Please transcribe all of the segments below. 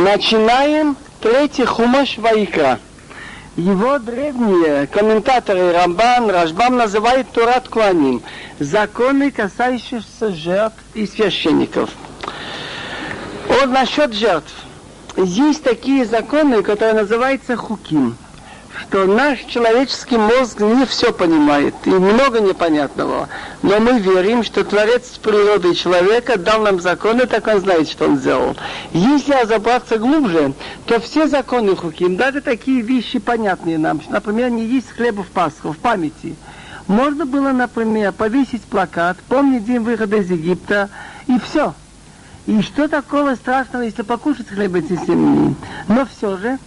Начинаем третий хумаш Ваикра. Его древние комментаторы Рамбан, Рашбам называют Турат Куаним. Законы, касающиеся жертв и священников. Вот насчет жертв. Есть такие законы, которые называются хуким что наш человеческий мозг не все понимает, и много непонятного. Но мы верим, что Творец природы человека дал нам законы, так он знает, что он сделал. Если разобраться глубже, то все законы Хуким, даже такие вещи понятные нам, например, не есть хлеба в Пасху, в памяти. Можно было, например, повесить плакат, помнить день выхода из Египта, и все. И что такого страшного, если покушать хлеб эти семьи? Но все же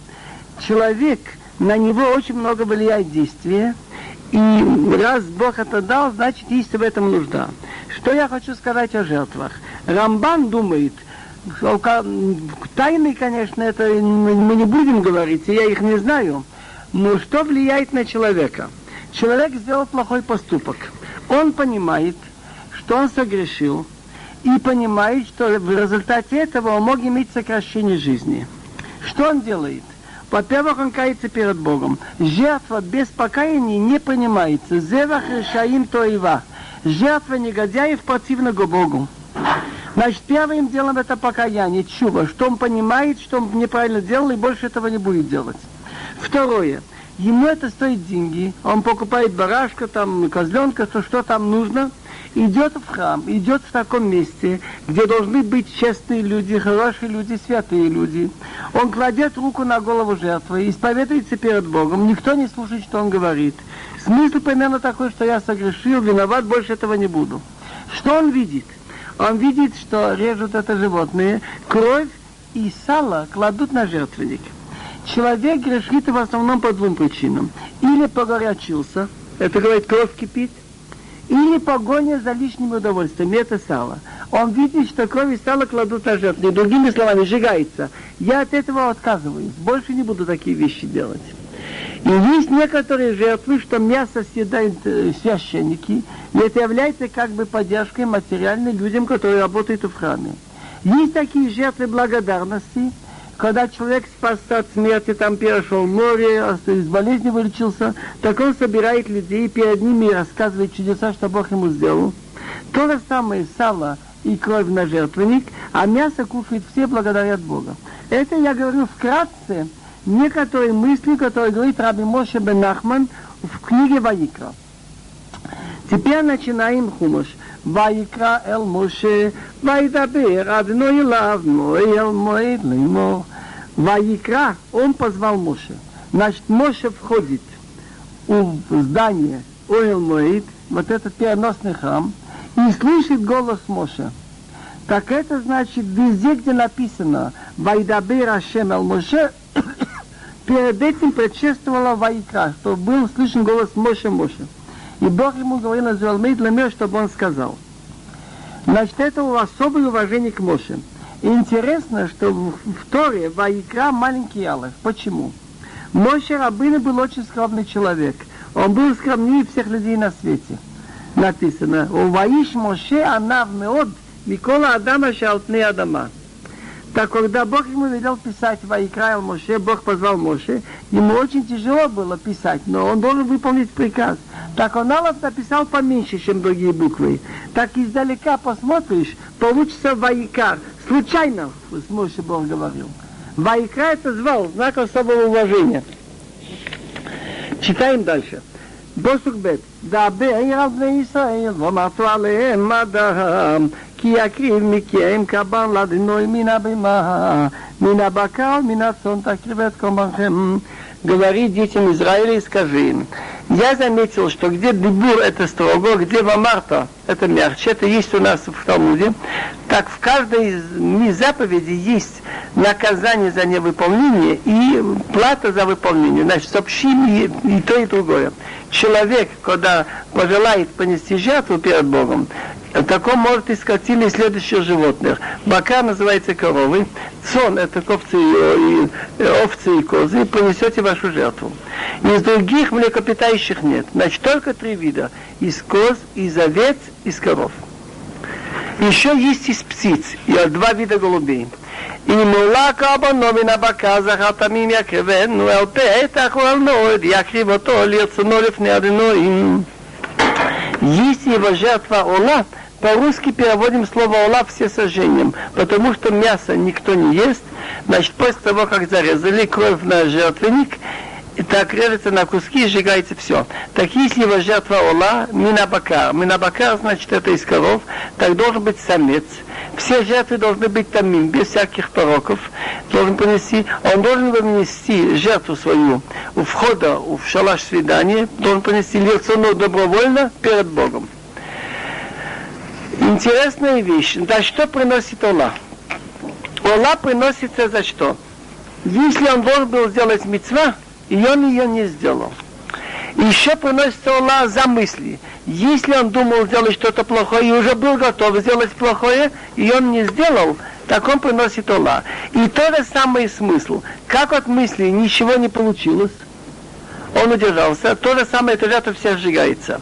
человек – на него очень много влияет действие. И раз Бог это дал, значит, есть в этом нужда. Что я хочу сказать о жертвах? Рамбан думает, тайны, конечно, это мы не будем говорить, я их не знаю, но что влияет на человека? Человек сделал плохой поступок. Он понимает, что он согрешил, и понимает, что в результате этого он мог иметь сокращение жизни. Что он делает? Во-первых, он кается перед Богом. Жертва без покаяния не понимается. Зевах решаим тоива. Жертва негодяев противного Богу. Значит, первым делом это покаяние, чува, что он понимает, что он неправильно делал и больше этого не будет делать. Второе. Ему это стоит деньги. Он покупает барашка, там, козленка, то что там нужно – идет в храм, идет в таком месте, где должны быть честные люди, хорошие люди, святые люди. Он кладет руку на голову жертвы, исповедуется перед Богом, никто не слушает, что он говорит. Смысл примерно такой, что я согрешил, виноват, больше этого не буду. Что он видит? Он видит, что режут это животное, кровь и сало кладут на жертвенник. Человек грешит в основном по двум причинам. Или погорячился, это говорит, кровь кипит, или погоня за лишними удовольствиями, это сало. Он видит, что кровь и сало кладут на жертву. Другими словами, сжигается. Я от этого отказываюсь. Больше не буду такие вещи делать. И есть некоторые жертвы, что мясо съедают э, священники, и это является как бы поддержкой материальной людям, которые работают в храме. Есть такие жертвы благодарности, когда человек спасся от смерти, там перешел море, из болезни вылечился, так он собирает людей, перед ними рассказывает чудеса, что Бог ему сделал. То же самое сало и кровь на жертвенник, а мясо кушают все благодарят Бога. Это я говорю вкратце некоторые мысли, которые говорит Раби Моше бен Нахман в книге Ваикра. Теперь начинаем хумаш. ויקרא אל משה, וידבר אדוני אליו, מועל מועד לאמור. Ваикра, он позвал Моше. Значит, Моше входит в здание Ойл Моид, вот этот переносный храм, и слышит голос Моше. Так это значит, везде, где написано «Вайдабир Ашем Эл Моше», перед этим предшествовала Ваикра, что был слышен голос Моше Моше. И Бог ему говорил на Зуалмейд Ламер, чтобы он сказал. Значит, это особое уважение к Моше. Интересно, что в, Торе Ваикра маленький Алеф. Почему? Моше Рабына был очень скромный человек. Он был скромнее всех людей на свете. Написано, «У Ваиш Моше Анав Меод Микола Адама Шалтне Адама». Так когда Бог ему велел писать Ваикраил Моше, Бог позвал Моше, ему очень тяжело было писать, но он должен выполнить приказ. Так он Алов написал поменьше, чем другие буквы. Так издалека посмотришь, получится Ваикар. Случайно, Моше Бог говорил. Ваикра это звал, знак особого уважения. Читаем дальше. פסוק ב' דבר על בני ישראל ואמרתו עליהם מדם כי יקריב מכם קבן לדינוי מן הבמה מן הבקר מן הצאן תקריב את קורבנכם говори детям Израиля и скажи им, я заметил, что где Дебур это строго, где Вамарта это мягче, это есть у нас в Талмуде, так в каждой из заповедей есть наказание за невыполнение и плата за выполнение. Значит, сообщим и, и то, и другое. Человек, когда пожелает понести жертву перед Богом, Э, В таком может и скотины и следующих животных. Бака называется коровы, сон – это овцы и, э, и, э, овцы и козы, принесете вашу жертву. Из других млекопитающих нет. Значит, только три вида – из коз, из овец, из коров. Еще есть из птиц, и два вида голубей. И мулака обономина бака захатамим кевен ну а элпе это ахуалноид, якривото льется нолев не Если его жертва Ола, по-русски переводим слово Ола все сожжением, потому что мясо никто не ест, значит, после того, как зарезали кровь на жертвенник, и так режется на куски и сжигается все. Так если его жертва Ола, минабакар, минабакар, значит, это из коров, так должен быть самец. Все жертвы должны быть тамим, без всяких пороков. Должен принести, он должен принести жертву свою у входа в шалаш свидания, должен принести лицо добровольно перед Богом. Интересная вещь. Да что приносит Ола? Ола приносится за что? Если он должен был сделать мецва, и он ее не сделал. Еще приносится Аллах за мысли. Если он думал сделать что-то плохое и уже был готов сделать плохое, и он не сделал, так он приносит Аллах. И тот же самый смысл. Как от мысли ничего не получилось, он удержался, то же самое жертва вся сжигается.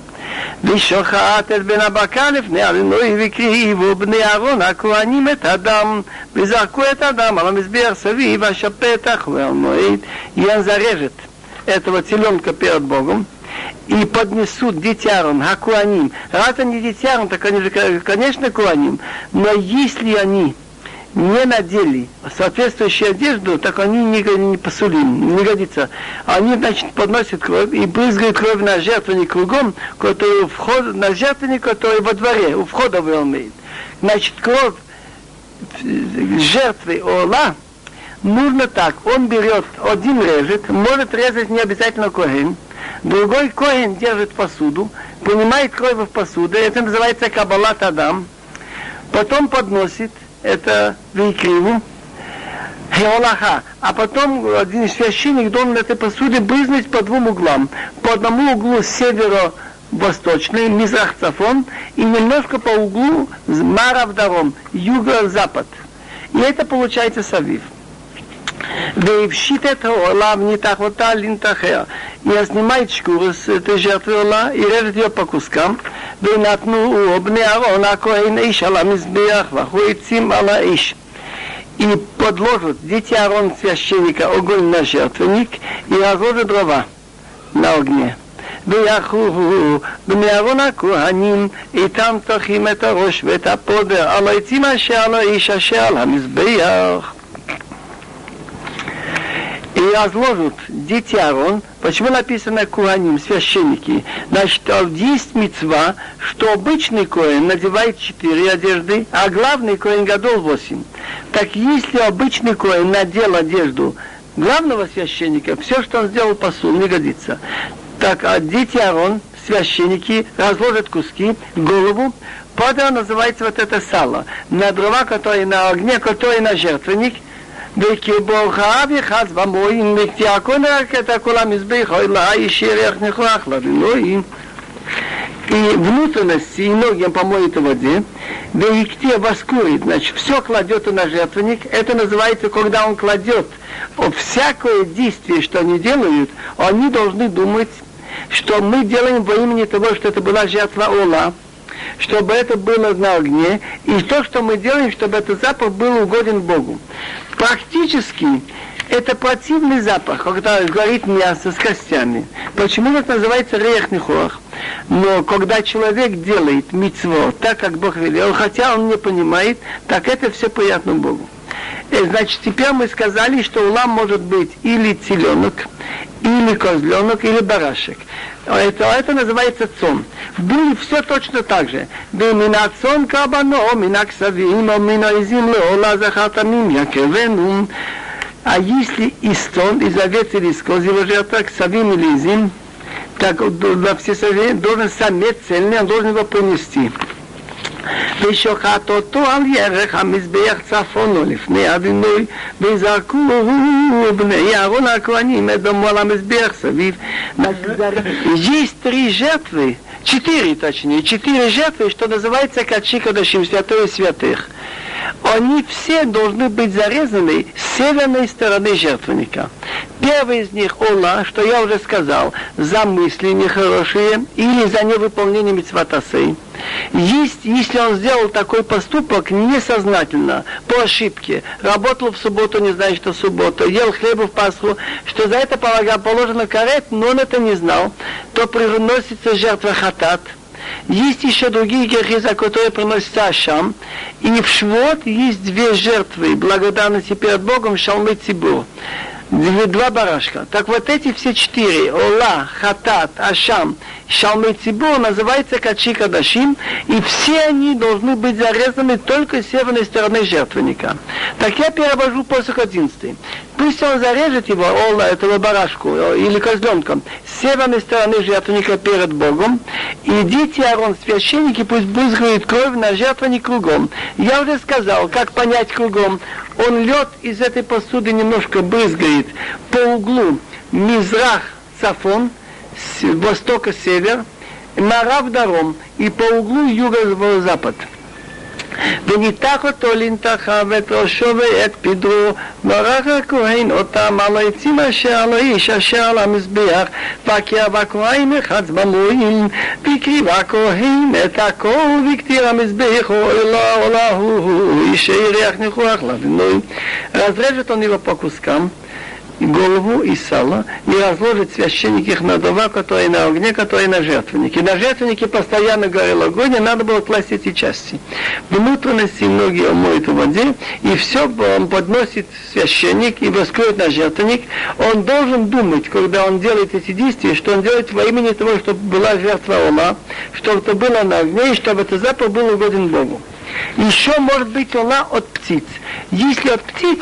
ושוחט את בן הבקר לפני אדינוי והקריבו בני אהרון הכהנים את הדם וזרקו את הדם על המזבח סביב השפתח והמועד ינזרבת этого теленка перед Богом и поднесут дитярам, акуаним. Раз они дитярам, так они же, конечно, куаним. Но если они не надели соответствующую одежду, так они не, не посулим, не годится. Они, значит, подносят кровь и брызгают кровь на жертвенник кругом, который вход, на жертвенник, который во дворе, у входа в Элмейд. Значит, кровь жертвы Ола нужно так. Он берет, один режет, может резать не обязательно коин, другой коин держит посуду, понимает кровь в посуду, это называется кабалат адам, потом подносит, это Вейкриву, Хеолаха. А потом один священник должен этой посуде брызнуть по двум углам. По одному углу северо восточный, Мизрах Цафон, и немножко по углу Марав Даром, юго-запад. И это получается Савив. והפשיט את העולה וניתח אותה לנתחיה. היא снимает шкуру с этой жертвы עולה, и режет ее по кускам, ונתנו בני אהרון הכהן איש על המזבח, ואחו עצים על האיש. И подложат дети Аарон священника огонь на жертвенник и разложат дрова на огне. ויחוהו בני אהרון הכהנים איתם טוחים את הראש ואת הפודר על העצים אשר על האיש אשר על המזבח и разложат дети Аарон. Почему написано Куаним, священники? Значит, есть мецва, что обычный коин надевает четыре одежды, а главный коин Гадол восемь. Так если обычный коин надел одежду главного священника, все, что он сделал посул, не годится. Так, а дети Аарон, священники, разложат куски, голову, Подер называется вот это сало. На дрова, которые на огне, которые на жертвенник – וכבורך וחס במוין ותיאקון רק את כל המזבח אוי לאיש ירח נכרח לבינוי и внутренности, и ноги он помоет в воде, да и где воскурит, значит, все кладет на жертвенник, это называется, когда он кладет всякое действие, что они делают, они должны думать, что мы делаем во имени того, что это была жертва Ола, чтобы это было на огне, и то, что мы делаем, чтобы этот запах был угоден Богу. Практически это противный запах, когда горит мясо с костями. Почему это называется рехнихох? Но когда человек делает мицво так, как Бог велел, хотя он не понимает, так это все приятно Богу. Э, значит, теперь мы сказали, что улам может быть или теленок, или козленок, или барашек. Это, это называется цон. В Буре все точно так же. Бемина цон кабано, мина ксавим, мина изим леола захатамим, якевену. А если из цон, из овец или из коз его жертва, ксавим или изим, так на все должен самец цельный, он должен его принести. ושוחט אותו על ירך המזבח צפונו לפני אדינוי וזרקו בני אהרון הכהנים את דמו על המזבח סביב. Есть три жертвы, четыре точнее, четыре жертвы, что называется Качи Кадашим, святое святых. Они все должны быть зарезаны с северной стороны жертвенника. Первый из них Ола, что я уже сказал, за мысли нехорошие или за невыполнение митцватасей. Есть, если он сделал такой поступок несознательно, по ошибке, работал в субботу, не знает, что суббота, ел хлеба в Пасху, что за это положено карет, но он это не знал, то приносится жертва хатат – есть еще другие грехи, за которые приносится Ашам. И в Швот есть две жертвы благодарности перед Богом, Шалмы Цибур два барашка. Так вот эти все четыре, Ола, Хатат, Ашам, Шалмей Цибур, называются Качи Кадашим, и все они должны быть зарезаны только с северной стороны жертвенника. Так я перевожу посох 11. Пусть он зарежет его, Ола, этого барашку, или козленка, с северной стороны жертвенника перед Богом, и дети Арон, священники, пусть брызгают кровь на жертвенник кругом. Я уже сказал, как понять кругом. Он лед из этой посуды немножко брызгает по углу Мизрах, Сафон, с востока север, Марав Даром и по углу юго-запад. וניתח אותו לנתחה ואת ראשו ואת פדרו, וערך הכהן אותם על העצים אשר על האיש אשר על המזבח, והקרב הכהן אחד במורים, והקריב הכהן את הכל וקטיר המזבח, אולה אולה הוא, איש שהריח ניחוח לאבינו. אז רשת אני לא פוקוס כאן голову и сало и разложит священник их на дрова, которые на огне, которые на жертвеннике. На жертвеннике постоянно горел огонь, и надо было класть эти части. Внутренности ноги он моет в воде, и все он подносит священник и воскует на жертвенник. Он должен думать, когда он делает эти действия, что он делает во имени того, чтобы была жертва Ола, чтобы это было на огне, и чтобы это запах был угоден Богу. Еще может быть Ола от птиц. Если от птиц,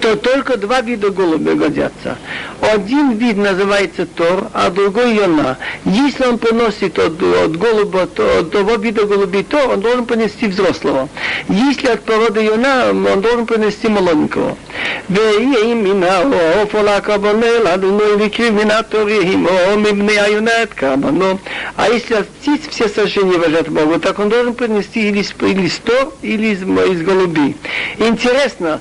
то только два вида голубя годятся. Один вид называется Тор, а другой Йона. Если он приносит от, от голуба, то, от того вида голубей Тор, он должен принести взрослого. Если от породы Йона, он должен принести молоденького. ויהי מן העוף עולה קרבנו לאדוני והקריב מן התור יהימו מבני היונה את קרבנו. А если от птиц все сожжения вожат Богу, так он должен принести или, или стор, или из, из голубей. Интересно,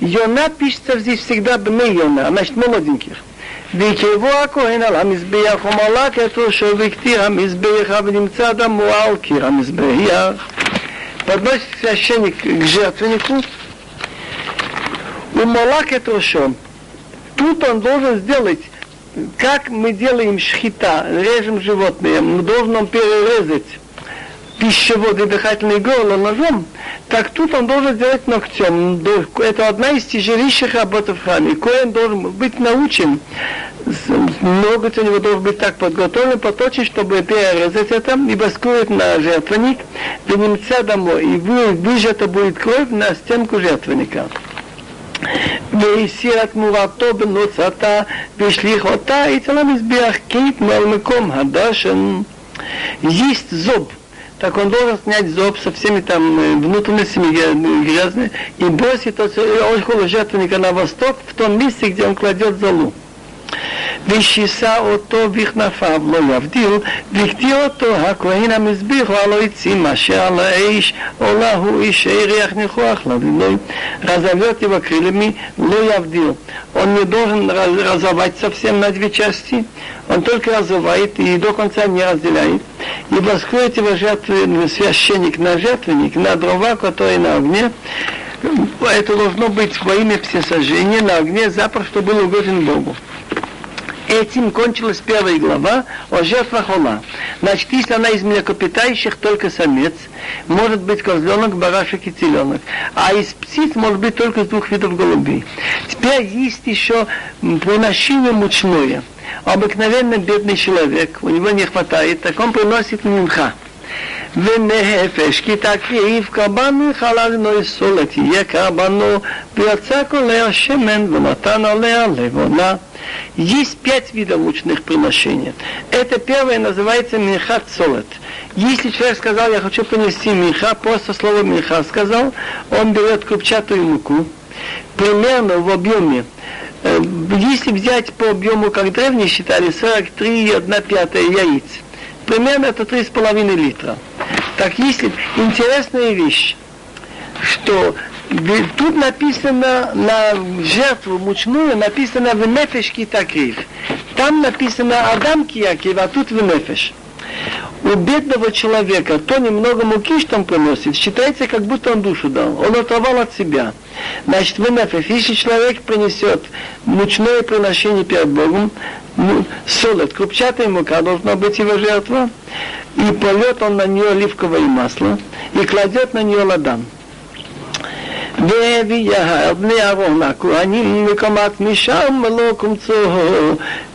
Йона пишется здесь всегда бне Йона, значит молоденьких. ויקרבו הכהן על המזבח ומלק את ראשו והקטיר המזבח ונמצא דמו על קיר המזבח. Подносит священник к жертвеннику, умалак это рошо. Тут он должен сделать, как мы делаем шхита, режем животное, мы должен он перерезать пищевод и дыхательное горло ножом, так тут он должен сделать ногтем. Это одна из тяжелейших работ в храме. Коэн должен быть научен. Ноготь у него должен быть так подготовлен, поточен, чтобы перерезать это, и баскует на жертвенник, вынемца домой, и выжата будет кровь на стенку жертвенника. והסיר את תמורתו בנוצתה והשליך אותה אצל המזבח כיתנו על מקום הדשן. Есть зоб, так он должен снять зоб со всеми там э, внутренностями грязными и бросить около жертвенника на восток, в том месте, где он кладет залу. ושיסה אותו בכנפיו לא יבדיל, והקטיר אותו הכהן המזביח על העצים אשר על האש עולה הוא איש ריח ניחוח לאדוני. Разовьет его крыльями, ло явдил. Он не должен разорвать совсем на две части, он только разрывает и до конца не разделяет. И воскроет его жертвы, священник на жертвенник, на дрова, которые на огне, это должно быть во имя всесожжения на огне запах, что был угоден Богу. Этим кончилась первая глава о жертвах Ола. Значит, если она из млекопитающих, только самец, может быть козленок, барашек и теленок. А из птиц может быть только из двух видов голубей. Теперь есть еще приношение мучное. Обыкновенно бедный человек, у него не хватает, так он приносит минха. ונפש כי תקריב קרבן חלל נויסו לתהיה קרבנו ויצא קולע שמן ונתן עליה לבונה Есть пять видов мучных приношений. Это первое называется минхат солод. Если человек сказал, я хочу принести минха, просто слово минха сказал, он берет крупчатую муку, примерно в объеме если взять по объему, как древние считали, 43,1 пятая яиц, примерно это 3,5 литра. Так если интересная вещь, что тут написано на жертву мучную, написано в нефеш таких. Там написано Адам киякив, а тут в нефеш у бедного человека то немного муки, что он приносит, считается, как будто он душу дал. Он оторвал от себя. Значит, в нефеш, если человек принесет мучное приношение перед Богом, ну, солод, крупчатая мука должна быть его жертва, и полет он на нее оливковое масло, и кладет на нее ладан. והביאה בני אהרון הכהנים מקומת משם לא קומצו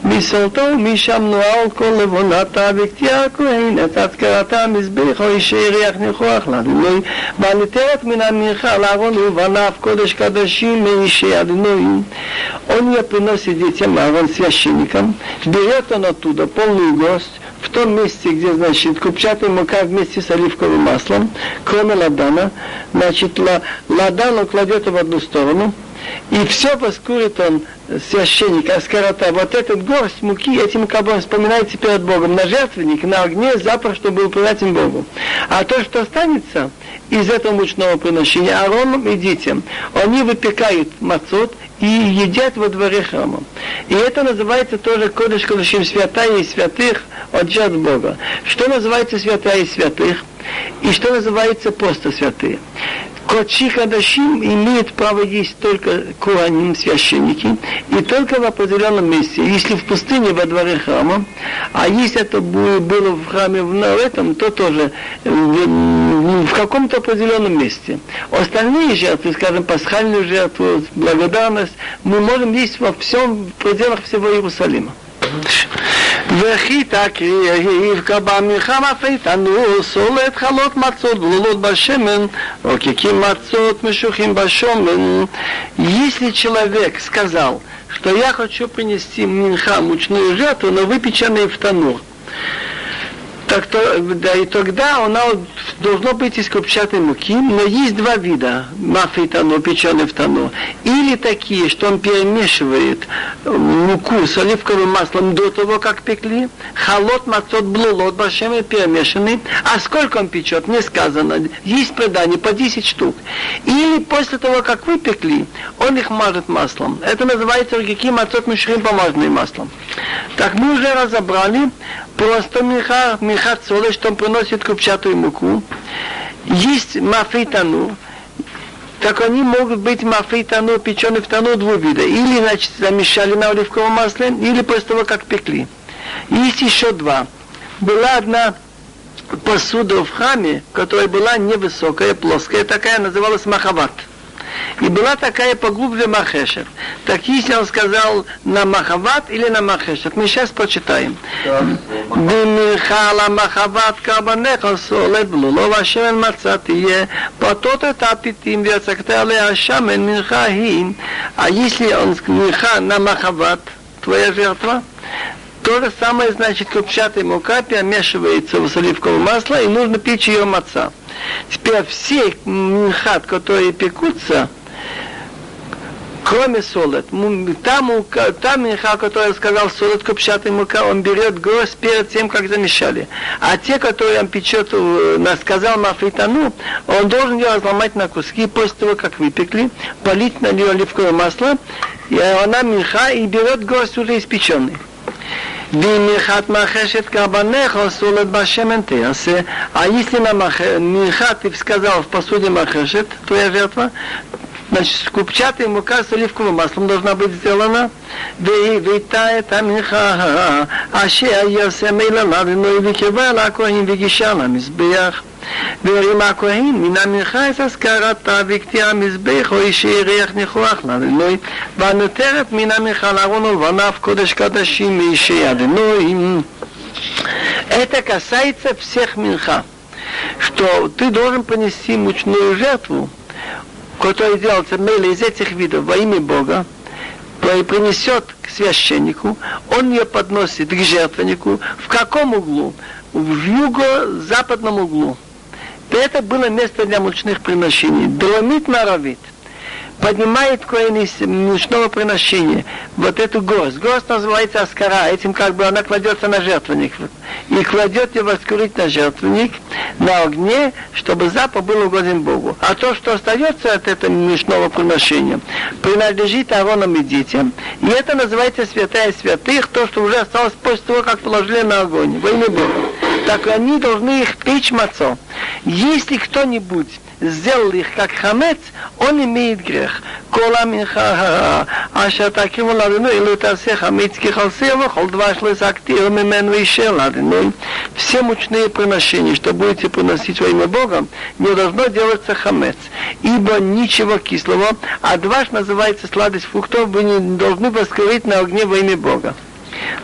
מסולתו משם נועל כל לבונתה וקטיעה הכהנת אזכרתה מזבח או אישי ריח ניחוח לאדוני והנטרת מן המנחה לארון ובניו קודש קדשים מאישי אדוני Он ее приносит детям Аарон священникам, берет он оттуда полную гость, в том месте, где, значит, купчатая мука вместе с оливковым маслом, кроме ладана, значит, ладан кладет в одну сторону, и все воскурит он священник, аскарата, вот этот горсть муки, этим бы вспоминается перед Богом, на жертвенник, на огне, запах, чтобы был принятен Богу. А то, что останется из этого мучного приношения, Аароном и детям, они выпекают мацот и едят во дворе храма. И это называется тоже Кодыш Кодышим святая и святых от жертв Бога. Что называется святая и святых? И что называется просто святые? Кодши Хадашим имеет право есть только Куаним, священники, и только в определенном месте. Если в пустыне во дворе храма, а если это было в храме в этом, то тоже в, в каком-то определенном месте. Остальные жертвы, скажем, пасхальную жертву, благодарность, мы можем есть во всем, в пределах всего Иерусалима. וכי תקריב כבמלחמה פייטנו סולת חלות מצות גלולות בשמן, רוקקים מצות משוחים בשמן. Если человек сказал, что я хочу принести минха мучную жертву, но выпеченные в танур, так то, да, и тогда она должно быть из крупчатой муки, но есть два вида мафи тано, печеный в тано. Или такие, что он перемешивает муку с оливковым маслом до того, как пекли, холод, мацот, блулот, башем перемешанный. А сколько он печет, не сказано. Есть предание по 10 штук. Или после того, как выпекли, он их мажет маслом. Это называется ргики мацот мишрим помазанным маслом. Так мы уже разобрали просто меха, меха цоля, что он приносит крупчатую муку. Есть мафейтану, так они могут быть мафейтану, печеный в тану двух вида. Или, значит, замешали на оливковом масле, или после того, как пекли. Есть еще два. Была одна посуда в храме, которая была невысокая, плоская, такая называлась махават. И была такая поглубже Махешет. Так если он сказал на Махават или на Махешет, мы сейчас прочитаем. Бимихала Махават Кабанеха Солет Блулова Шемен Мацатие Патот это апитим Вецактале Ашамен Минхахин. А если он Минха на Махават, твоя жертва, то же самое, значит, крупчатая мука перемешивается в оливковое масло, и нужно печь ее маца. Теперь все мхат, которые пекутся, кроме солод, там, там меха, который я сказал, солод копчатый мука, он берет гроздь перед тем, как замешали. А те, которые он печет, э, сказал мафритану, он должен ее разломать на куски после того, как выпекли, полить на нее оливковое масло, и она меха и берет гроздь уже испеченный. Бимихат махешет кабанеха солет башемен ты асе. А если на михат ты сказал в посуде махешет, твоя жертва, значит, купчатая мука с оливковым маслом должна быть сделана. Вей, Витая там миха, аще а я аше ясемейла надо, но и викивела, коин вигишана, мизбиях. וירים הכהן מן המנחה את אזכרתה וקטיע המזבח או אישי ירח ניחוח לאדוני והנותרת מן המנחה לארון ולבניו קודש קדשים מאישי אדוני. Это касается всех минха, что ты должен понести мучную жертву, которая делается мейле из этих видов во имя Бога, принесет к священнику, он ее подносит к жертвеннику. В каком углу? В юго-западном углу. Это было место для мучных приношений. Дромит наравит. Поднимает коин из мучного приношения вот эту гость. Гость называется аскара, этим как бы она кладется на жертвенник. И кладет его воскурить на жертвенник, на огне, чтобы запах был угоден Богу. А то, что остается от этого мучного приношения, принадлежит Ааронам и детям. И это называется святая святых, то, что уже осталось после того, как положили на огонь. Во имя Бога. Так они должны их печь мацо. Если кто-нибудь сделал их как хамец, он имеет грех. Кола минха аша таким ладину или тасе хамец кихалсе вахол дваш лесактир мимен више ладину. Все мучные приношения, что будете приносить во имя Бога, не должно делаться хамец, ибо ничего кислого, а дваш называется сладость фруктов, вы не должны воскурить на огне во имя Бога.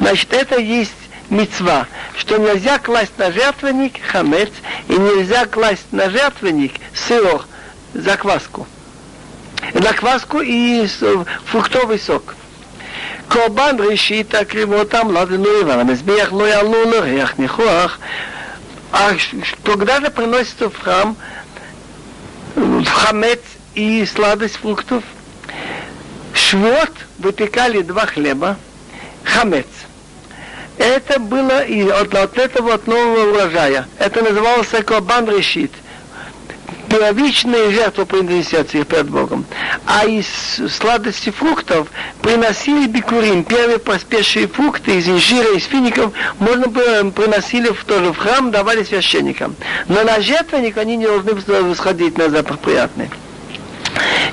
Значит, это есть мецва, что нельзя класть на жертвенник хамец и нельзя класть на жертвенник сыр, закваску. Закваску и фруктовый сок. קורבן ראשית תקריב אותם לדנוי והמזבח לא יעלו לריח ניחוח. А когда же приносится в храм хамец и сладость фруктов? Швот выпекали два хлеба, хамец – это было и от, от этого от нового урожая. Это называлось Корбан Решит. Первичные жертвы приносятся перед Богом. А из сладости фруктов приносили бикурим, первые поспешные фрукты из инжира, из фиников, можно было приносили в, тоже в храм, давали священникам. Но на жертвенник они не должны восходить на запах приятный.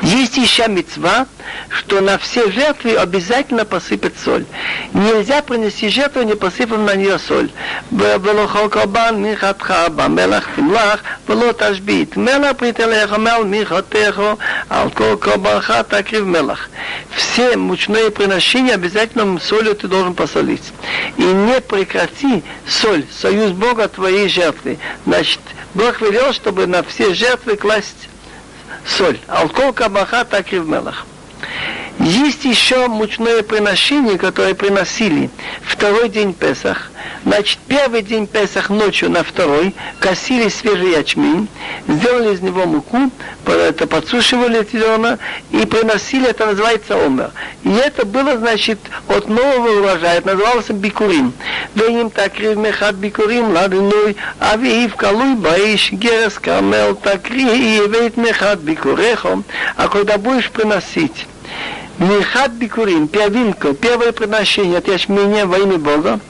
Есть еще мецва, что на все жертвы обязательно посыпать соль. Нельзя принести жертву, не посыпав на нее соль. ולא כל קורבן מחתך במלח תמלח ולא תשבית. מלח פריטלך מל מחתך על כל קורבנך תקריב мелах. Все мучные приношения обязательно солью ты должен посолить. И не прекрати соль, союз Бога твоей жертвы. Значит, Бог велел, чтобы на все жертвы класть соль. Алкол кабаха, так и в мелах. Есть еще мучное приношение, которое приносили второй день Песах. Значит, первый день Песах ночью на второй косили свежий ячмень, сделали из него муку, это подсушивали зерна и приносили, это называется омер. И это было, значит, от нового урожая, это называлось бикурим. Веним такрив мехат бикурим, ладной, авиив калуй баиш, герес кармел такри, и евейт мехат бикурехом. А когда будешь приносить Михат Бикурим, первинка, первое приношение от ячменя во имя Бога,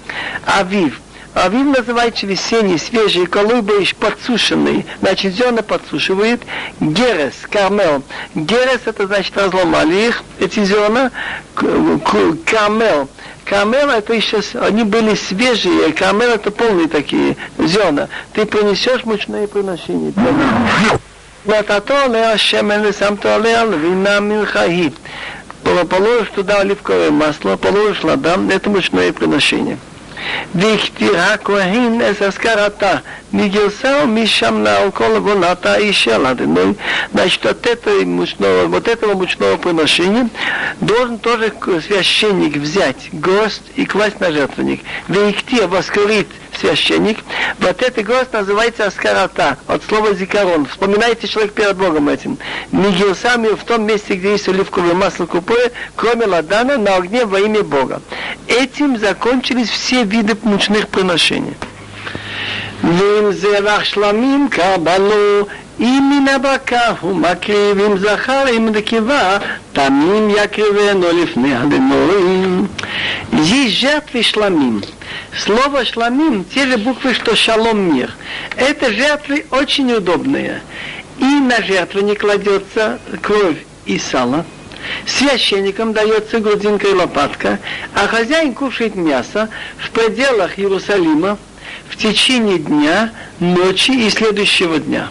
Авив. Авив называется весенний, свежий, колыбыш, подсушенный. Значит, зерна подсушивает. Герес, кармел. Герес, это значит, разломали их, эти зерна. Кармел. Кармел это еще, они были свежие, кармел это полные такие зерна. Ты принесешь мучные приношения. ונתתו עליה השמן ושמת עליה לבינה מלכאית положишь туда оливковое масло, положишь ладам, это мучное приношение. Вихти хакуахин эсаскарата, мигилсау мишам на около воната и шеладиной. Ну, значит, от этого мучного, вот этого мучного приношения должен тоже священник взять горсть и класть на жертвенник. Вихти воскорит священник. Вот этот гость называется аскарата, от слова зикарон. Вспоминайте человек перед Богом этим. Мигилсами в том месте, где есть оливковое масло купое, кроме ладана, на огне во имя Бога. Этим закончились все виды мучных приношений. ועם זרח שלמים קבלו, אם מן הבקר הוא מקריב, אם זכר עם נקבה, תמים יקריבנו לפני הדנורים. Есть жертвы шламим. Слово шламим, те же буквы, что шалом мир. Это жертвы очень удобные. И на жертву не кладется кровь и сало. Священникам дается грудинка и лопатка, а хозяин кушает мясо в пределах Иерусалима, в течение дня, ночи и следующего дня.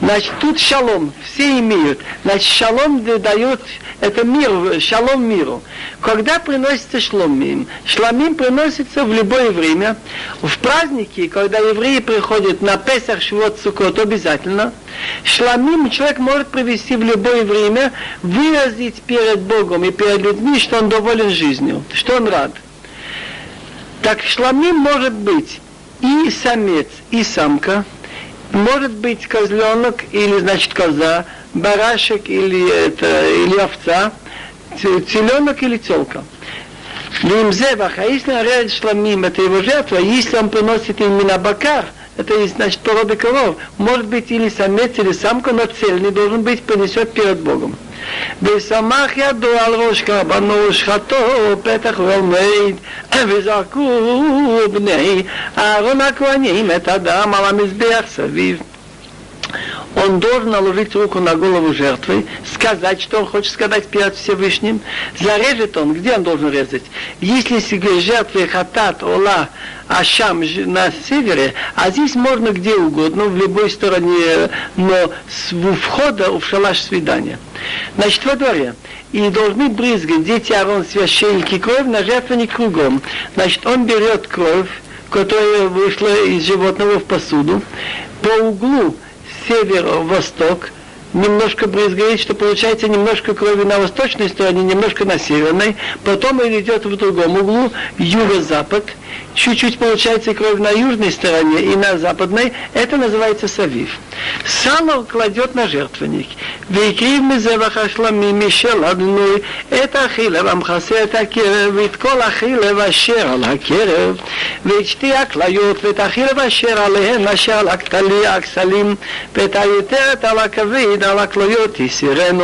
Значит, тут шалом, все имеют. Значит, шалом дает, это мир, шалом миру. Когда приносится шломим? Шламим приносится в любое время. В праздники, когда евреи приходят на Песах, Швот, Сукот, обязательно. Шламим человек может привести в любое время, выразить перед Богом и перед людьми, что он доволен жизнью, что он рад. Так шламим может быть и самец, и самка, может быть козленок или, значит, коза, барашек или, это, или овца, теленок или телка. Зевах, а если наряд шламим, это его жертва, если он приносит именно бакар, это значит, породы коров, может быть или самец, или самка, но цельный должен быть, принесет перед Богом. ושמח ידו על ראש קרבנו ושחטו פתח ועומד וזרקו בני אהרון הכהנים את הדם על המזבח סביב он должен наложить руку на голову жертвы, сказать, что он хочет сказать перед Всевышним. Зарежет он, где он должен резать? Если жертвы хатат, ола, ашам на севере, а здесь можно где угодно, в любой стороне, но с входа в шалаш свидания. Значит, во дворе. И должны брызгать дети Арон священники кровь на жертвенник кругом. Значит, он берет кровь, которая вышла из животного в посуду, по углу северо-восток, немножко брызгает, что получается немножко крови на восточной стороне, немножко на северной, потом он идет в другом углу, юго-запад, чуть-чуть получается кровь на южной стороне и на западной, это называется савив. Сало кладет на жертвенник. והקריב מזבח השלמים משל אדנוי את החילב המכסה את הקרב ואת כל החילב אשר על הקרב ואת שתי הכליות ואת החילב אשר עליהן אשר על הכתלי הכסלים ואת היותרת על הכבד על הכליות הסירנו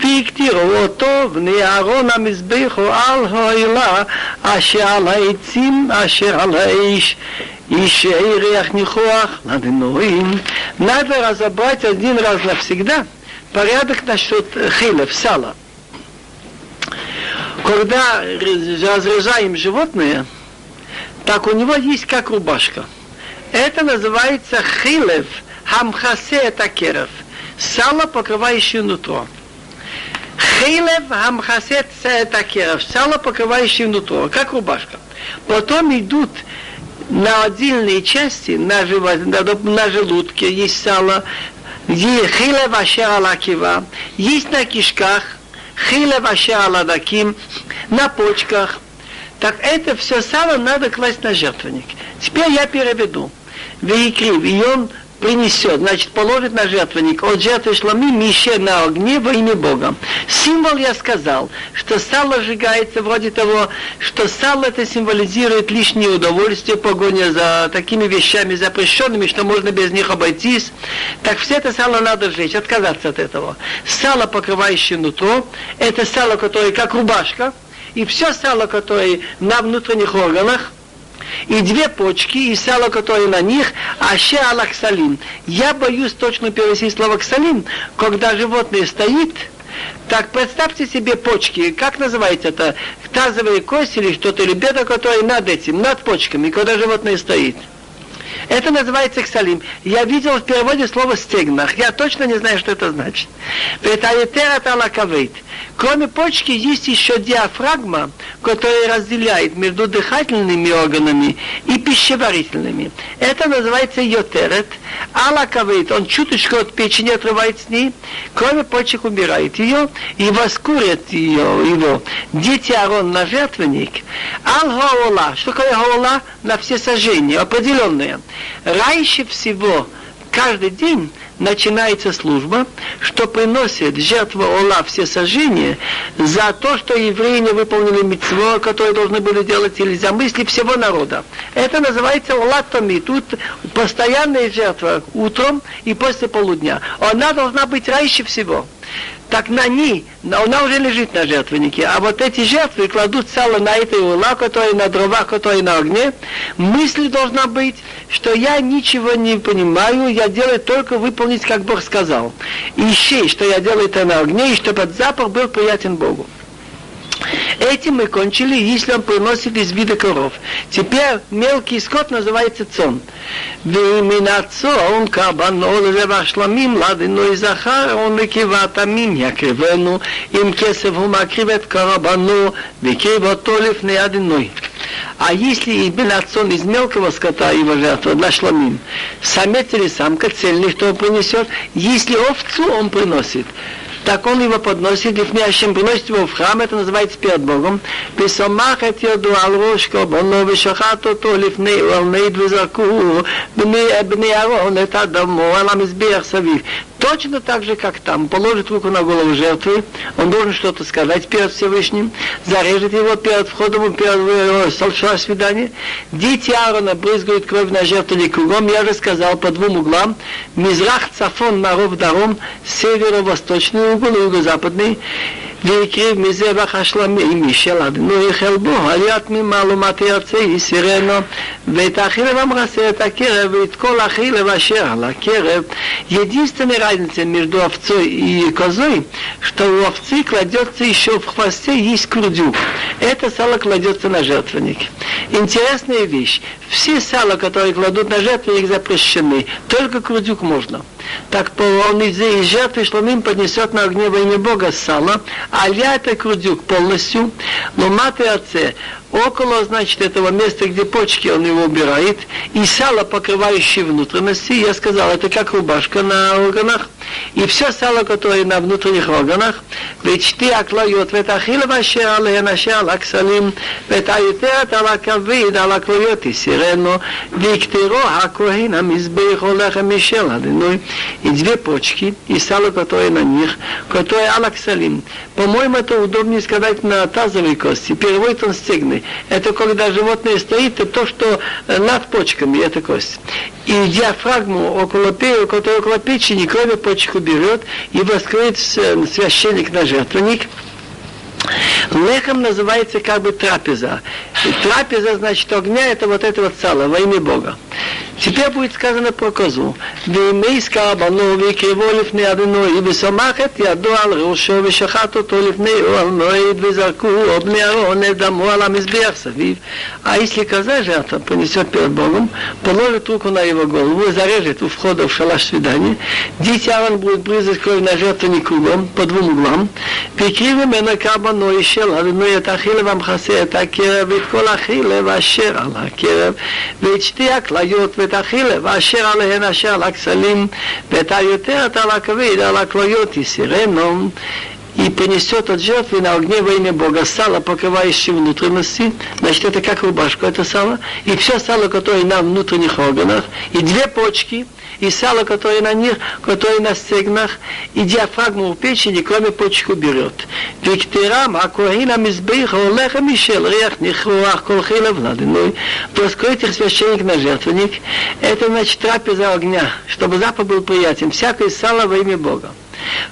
והקטירו אותו בני אהרון המזבחו על העילה אשר על העצים אשר על האש и шейрех нихуах над иноим. Надо разобрать один раз навсегда порядок насчет хилев, сала. Когда разрезаем животное, так у него есть как рубашка. Это называется хилев хамхасе такеров. Сало, покрывающее нутро. Хилев хамхасе такеров. Сало, покрывающее нутро, как рубашка. Потом идут на отдельные части, на, живот, на, на желудке есть сало, хиле ваша алакива, есть на кишках, хиле ваша аладаким, на почках. Так это все сало надо класть на жертвенник. Теперь я переведу. Вейкрив, и он принесет, значит, положит на жертвенник от жертвы шлами мище на огне во имя Бога. Символ я сказал, что сало сжигается вроде того, что сало это символизирует лишнее удовольствие, погоня за такими вещами запрещенными, что можно без них обойтись. Так все это сало надо сжечь, отказаться от этого. Сало, покрывающее нутро, это сало, которое как рубашка, и все сало, которое на внутренних органах, и две почки, и сало, которое на них, аще алаксалин. Я боюсь точно перевести слово ксалин, когда животное стоит, так представьте себе почки, как называется это, тазовые кости или что-то, или беда, которое над этим, над почками, когда животное стоит. Это называется ксалим. Я видел в переводе слово стегнах. Я точно не знаю, что это значит. Кроме почки есть еще диафрагма, которая разделяет между дыхательными органами и пищеварительными. Это называется йотерет. Алакавит, он чуточку от печени отрывает с ней, кроме почек убирает ее и воскурят ее, его. Дети Арон на жертвенник. Ал-Хаола, что такое Хаола? На все сожжения, определенные. Раньше всего, каждый день начинается служба, что приносит жертва Ола все сожжения за то, что евреи не выполнили митцво, которое должны были делать, или за мысли всего народа. Это называется Олатоми. Тут постоянная жертва утром и после полудня. Она должна быть раньше всего так на ней, она уже лежит на жертвеннике, а вот эти жертвы кладут сало на этой ула, которая на дровах, которая на огне. Мысль должна быть, что я ничего не понимаю, я делаю только выполнить, как Бог сказал. Ищи, что я делаю это на огне, и чтобы этот запах был приятен Богу. Этим мы кончили, если он приносит из вида коров. Теперь мелкий скот называется цон. он кабанол ревашламим ладину и захар, он мекиват амим якривену, им кесев умакривет карабану, векивато лифны адиной. А если и бенацон из мелкого скота его жертва для шламим, самец или самка цельный, кто он принесет, если овцу он приносит, так он его подносит, лифней Ашем приносит его в храм, это называется перед Богом. Писомахет йоду алрош корбоно, вешахат ото лифней уалнейд везаку, бней арон, это домо, аламизбех савив. Точно так же, как там, положит руку на голову жертвы, он должен что-то сказать перед Всевышним, зарежет его перед входом, перед э, сольшого свидания. Дети Аарона брызгают кровь на жертву кругом, я же сказал, по двум углам, Мизрах, Цафон, Маров, Даром, северо-восточный угол и юго-западный. ויקריב מזבח השלמים משל אדנו יחל בו עליית ממעלומת ירצה יסירנו ואת החילב המרסה את הקרב ואת כל החילב אשר על הקרב. Единственная разница между овцой и козой, что у овцы кладется еще в хвосте есть курдюк. Это сало кладется на жертвенник. Интересная вещь. Все сало, которые кладут на жертвенник, запрещены. Только курдюк можно. Так он из жертвы шломим поднесет на огне во имя Бога сало, а я это курдюк полностью, но маты отце около, значит, этого места, где почки он его убирает, и сало, покрывающее внутренности, я сказал, это как рубашка на органах, и все сало, которое на внутренних органах, ведь ты оклоет, ведь ахила ваше алея наше алаксалим, ведь аютет алакавид алаклоет и сирену, виктеро акохин амизбейх олеха мишел адиной, и две почки, и сало, которое на них, которое алаксалим. По-моему, это удобнее сказать на тазовой кости, переводит он стегны. Это когда животное стоит, это то, что над почками, это кость. И диафрагму около, которая около печени, кроме почек уберет, и воскроет священник на жертвенник. Лехом называется как бы трапеза. И трапеза, значит, огня, это вот это вот сало во имя Бога. Теперь будет сказано про козу. וימי בנו ויקרבו לפני אדוני ושמח את ידו על ראשו ושחט אותו לפני אוהל מועד וזרקו עוד בני אהרון את дому על המזבח סביב. А если коза жертва понесет перед Богом, положит руку на его голову, зарежет у входа в шалаш свидания, дети Аарон будут брызгать кровь на жертвенник кругом, по двум углам, והקריב ממנה קרבנו אישל אדוני את החילב המכסה את הקרב ואת כל החילב אשר על הקרב ואת שתי הכליות ואת החילב אשר עליהן אשר על הכסלים ואת היותרת על הכבד על הכליות יסירנו и принесет от жертвы на огне во имя Бога сало, покрывающее внутренности, значит, это как рубашка, это сало, и все сало, которое на внутренних органах, и две почки – и сало, которое на них, которое на стегнах, и диафрагму в печени, кроме почек уберет. Виктерам, акуахина мизбейха, олеха мишел, риах, нихруах, колхила владиной. Воскроет их священник на жертвенник. Это значит трапеза огня, чтобы запах был приятен. Всякое сало во имя Бога.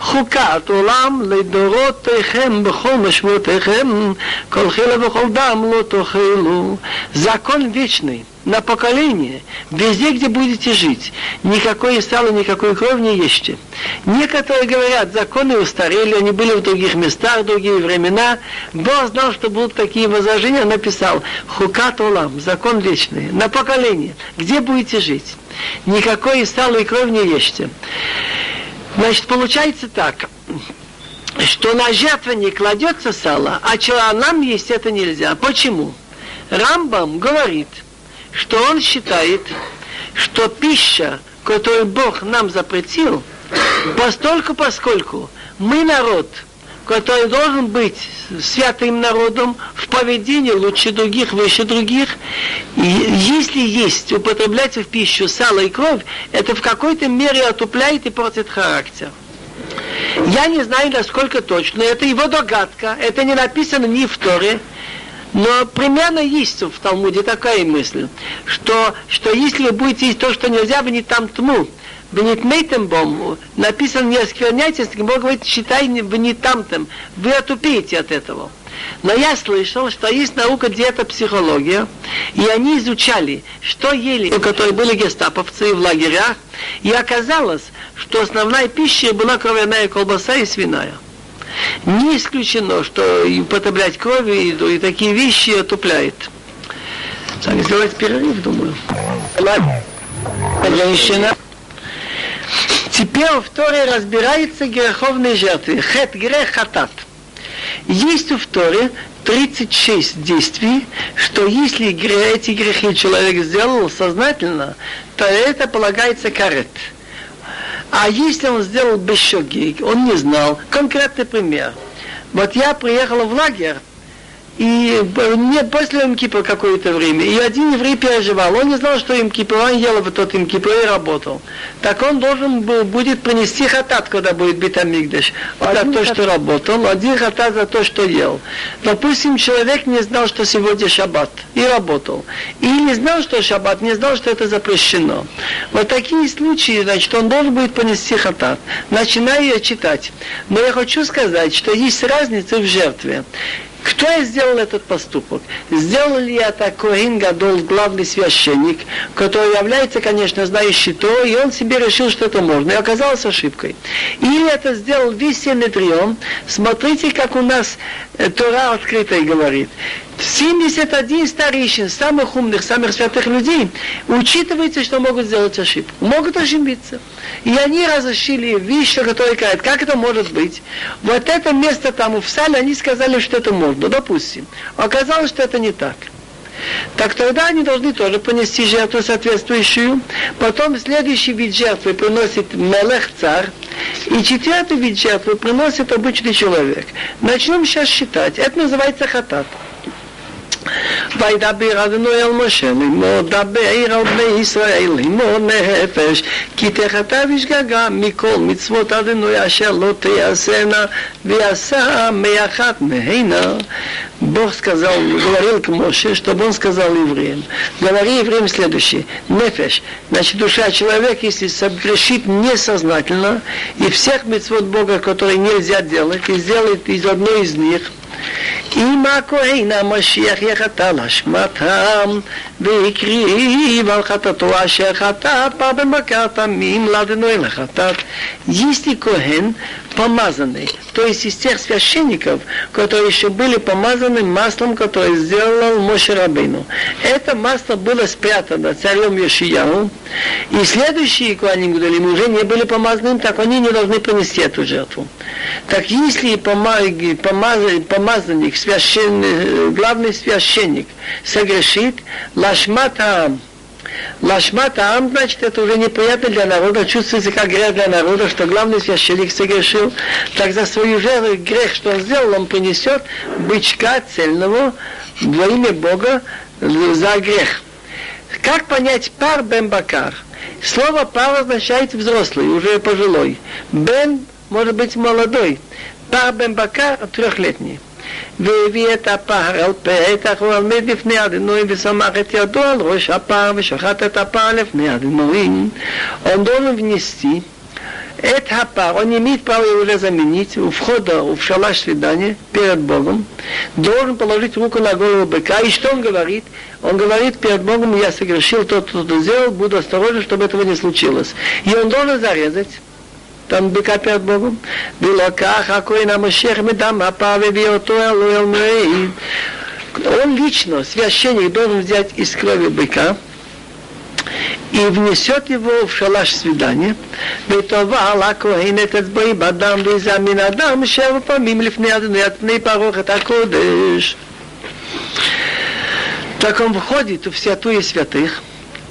חוקת עולם לדורותיכם בכל משמעותיכם, כל חילה וכל דם לא תאכלו. Закон вечный на поколение, везде, где будете жить. Никакой сала, никакой крови не ешьте. Некоторые говорят, законы устарели, они были в других местах, в другие времена. Бог знал, что будут такие возражения, написал Хукат Олам, закон вечный, на поколение, где будете жить. Никакой сала и кровь не ешьте. Значит, получается так, что на жертвенник кладется сало, а нам есть это нельзя. Почему? Рамбам говорит, что он считает, что пища, которую Бог нам запретил, постольку поскольку мы народ, который должен быть святым народом, в поведении лучше других, выше других. И если есть, употреблять в пищу сало и кровь, это в какой-то мере отупляет и портит характер. Я не знаю, насколько точно, это его догадка, это не написано ни в Торе, но примерно есть в Талмуде такая мысль, что, что если вы будете есть то, что нельзя, вы не там тму, вы не тмейтем бом, написано не оскверняйтесь, Бог говорит, считай, вы не тамтем, вы отупеете от этого. Но я слышал, что есть наука диета-психология, и они изучали, что ели, у которых были гестаповцы в лагерях, и оказалось, что основная пища была кровяная колбаса и свиная. Не исключено, что употреблять кровь и, и такие вещи отупляет. Сами сделать перерыв, думаю. Женщина. Теперь в Торе разбирается греховные жертвы. Хет, грех, хатат. Есть в Торе 36 действий, что если эти грехи человек сделал сознательно, то это полагается карет. А если он сделал без щеки, он не знал. Конкретный пример. Вот я приехал в лагерь, и не после им какое-то время. И один еврей переживал. Он не знал, что им он ел в тот им и работал. Так он должен был, будет принести хатат, когда будет битамигдаш. За то, что работал, один хатат за то, что ел. Допустим, человек не знал, что сегодня шаббат, и работал. И не знал, что шаббат, не знал, что это запрещено. Вот такие случаи, значит, он должен будет понести хатат. Начинаю я читать. Но я хочу сказать, что есть разница в жертве. Кто сделал этот поступок? Сделал ли это Коин Гадол, главный священник, который является, конечно, знающий то, и он себе решил, что это можно, и оказалось ошибкой. Или это сделал весь Синедрион. Смотрите, как у нас э, Тора открытая говорит. 71 старейшин, самых умных, самых святых людей, учитывается, что могут сделать ошибку. Могут ошибиться. И они разрешили вещь, которая говорит, как это может быть? Вот это место там в сале, они сказали, что это можно, допустим. Оказалось, что это не так. Так тогда они должны тоже понести жертву соответствующую. Потом следующий вид жертвы приносит мелех царь. И четвертый вид жертвы приносит обычный человек. Начнем сейчас считать. Это называется хатат. וידבר אדוני אל משה לאמור דבר על בני ישראל לאמור נפש כי תחטא ושגגה מכל מצוות אדוני אשר לא תעשנה ועשה מאחת מהנה Бог сказал, говорил к Моше, чтобы он сказал евреям. Говори евреям следующее. Нефеш, значит, душа человека, если согрешит несознательно, и всех мецвод Бога, которые нельзя делать, и сделает из одной из них – אם הכהן המשיח יחטא על אשמתם והקריב על חטאתו אשר חטא פעם במכת אל החטאת יש לי כהן помазанный, то есть из тех священников, которые еще были помазаны маслом, которое сделал Моше Рабейну. Это масло было спрятано царем Йошияу, и следующие Куаним уже не были помазаны, так они не должны принести эту жертву. Так если помазанник, помазанник священный, главный священник согрешит, лашмата Лашмат Аам, значит, это уже неприятно для народа, чувствуется как грех для народа, что главный священник согрешил, так за свою жертву грех, что он сделал, он принесет бычка цельного во имя Бога за грех. Как понять пар бен бакар? Слово пар означает взрослый, уже пожилой. Бен может быть молодой. Пар бен бакар трехлетний. והביא את הפר אל פתח ועמד לפני אדינוי ושמח את ידו על ראש הפר ושחט את הפר לפני אדינוי. Он должен внести это пар, он не имеет права его уже заменить у входа в шалаш свидания перед Богом, должен положить руку на голову быка. И что он говорит? Он говорит перед Богом, я согрешил то, что ты сделал, буду осторожен, чтобы этого не случилось. И он должен зарезать там быка перед Богом. ולקח הכהן המשיח מדם אפה והביא אותו אלו אל מועד. Он лично, священник, должен взять из крови быка и внесет его в шалаш свидания. ותאבל הכהן את אצבעי בדם ויזמין אדם שבע פעמים לפני אדוני על פני פרוכת הקודש. Так он входит в святую святых,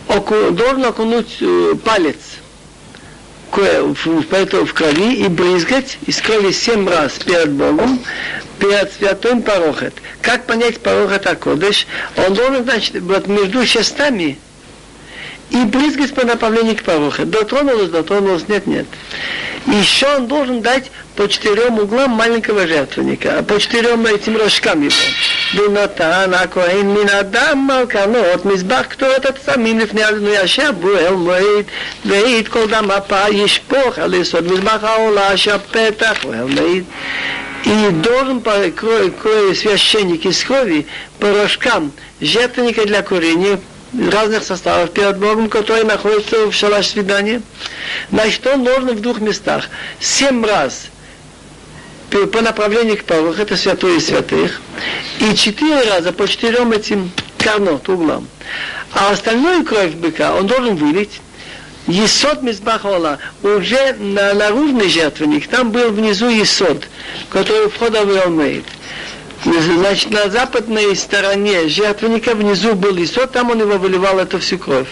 должен окунуть палец поэтому в крови и брызгать из крови семь раз перед Богом, перед святым порохет. Как понять порохет Акодыш? Он должен, значит, вот между частами и брызгать по направлению к порохе. Дотронулась, дотронулась, нет, нет. Еще он должен дать по четырем углам маленького жертвенника, а по четырем этим рожкам его. Бинатан, Акуаин, Минадам, Малкано, от Мизбах, кто этот самим, Лифнялину, Яшабу, Элмоид, Веид, Колдам, Апа, Ешпох, Алисот, Мизбах, Аула, Ашапетах, Элмоид. И должен священник из крови по рожкам жертвенника для курения разных составов перед Богом, которые находятся в шалаш свидания. Значит, он должен в двух местах. Семь раз по направлению к Парух, это святое святых, и четыре раза по четырем этим карнот, углам. А остальную кровь быка он должен вылить, Есод Мизбахола, уже на наружный жертвенник, там был внизу Есод, который входа в Элмейд. Значит, на западной стороне жертвенника внизу был Исот, там он его выливал эту всю кровь.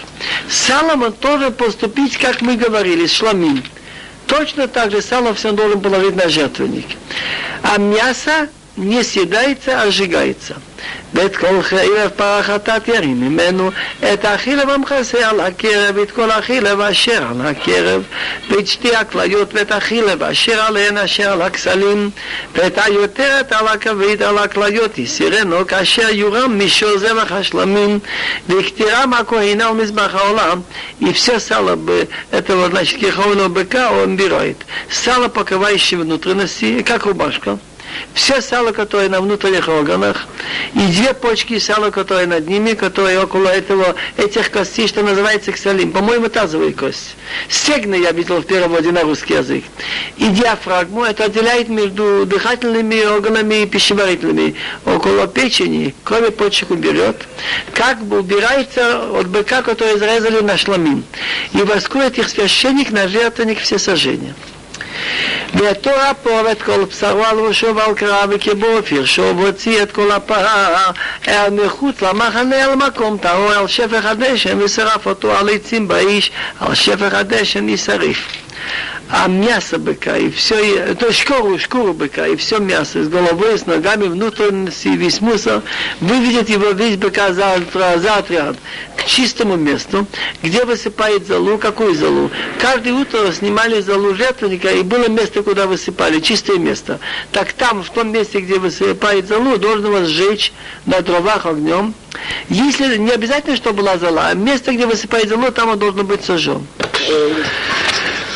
Саломон тоже поступить, как мы говорили, шламин. Точно так же сало все должен положить на жертвенник. А мясо не съедается, а сжигается. ואת כל חרב פרחתת ירים ממנו, את החילב המכסה על הקרב, ואת כל החילב אשר על הקרב, ואת שתי הכליות, ואת החילב אשר עליהן אשר על הכסלים, ואת היותרת על הכבד על הכליות, יסירנו, כאשר יורם משור זבח השלמים, וכתירם הכהנה ומזבח העולם, и все сало бы этого, значит, киховного быка он берет. Сало покрывающее внутренности, как рубашка. Все сало, которое на внутренних органах, и две почки сала, которые над ними, которые около этого, этих костей, что называется ксалим. По-моему, тазовая кость. Стегны я видел в переводе на русский язык. И диафрагму, это отделяет между дыхательными органами и пищеварительными. Около печени, кроме почек уберет. Как бы убирается от быка, который зарезали на шламин. И воскует их священник на жертвенник все сожжения. והתורה פה את כל בשרו על ראשו ועל קרא וכיבו פרשו והוציא את כל הפרה אל מחוץ למחנה אל מקום טהור על שפך הדשן ושרף אותו על עצים באיש על שפך הדשן יישרף а мясо быка и все, то есть шкуру, шкуру быка и все мясо с головой, с ногами, внутренности, весь мусор, выведет его весь быка завтра, завтра к чистому месту, где высыпает залу, какую залу. Каждое утро снимали залу жертвенника, и было место, куда высыпали, чистое место. Так там, в том месте, где высыпает залу, должен его сжечь на дровах огнем. Если не обязательно, чтобы была зала, а место, где высыпает залу, там он должен быть сожжен.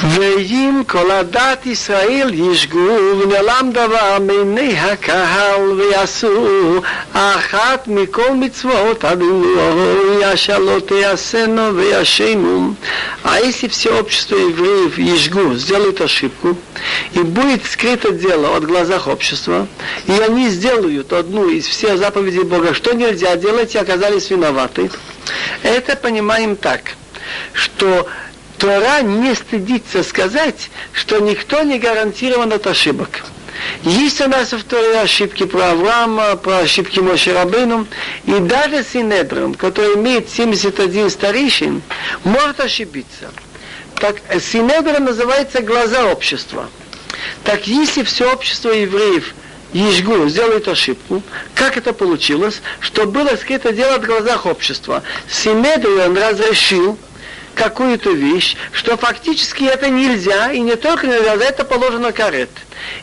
ואם כל הדת ישראל ישגו ונעלם דבר מעיני הקהל ויעשו אחת מכל מצוות הללויה שלא תעשינו וישנו А если все общество евреев Ежгу сделают ошибку, и будет скрыто дело от глазах общества, и они сделают одну из всех заповедей Бога, что нельзя делать, и оказались виноваты, это понимаем так, что Тора не стыдится сказать, что никто не гарантирован от ошибок. Есть у нас в Торе ошибки про Авраама, про ошибки Моше Рабыну, и даже Синедрон, который имеет 71 старейшин, может ошибиться. Так Синедрон называется глаза общества. Так если все общество евреев Ежгу сделает ошибку, как это получилось, что было скрыто дело в глазах общества. Синедрон разрешил какую-то вещь, что фактически это нельзя, и не только нельзя, за это положено карет.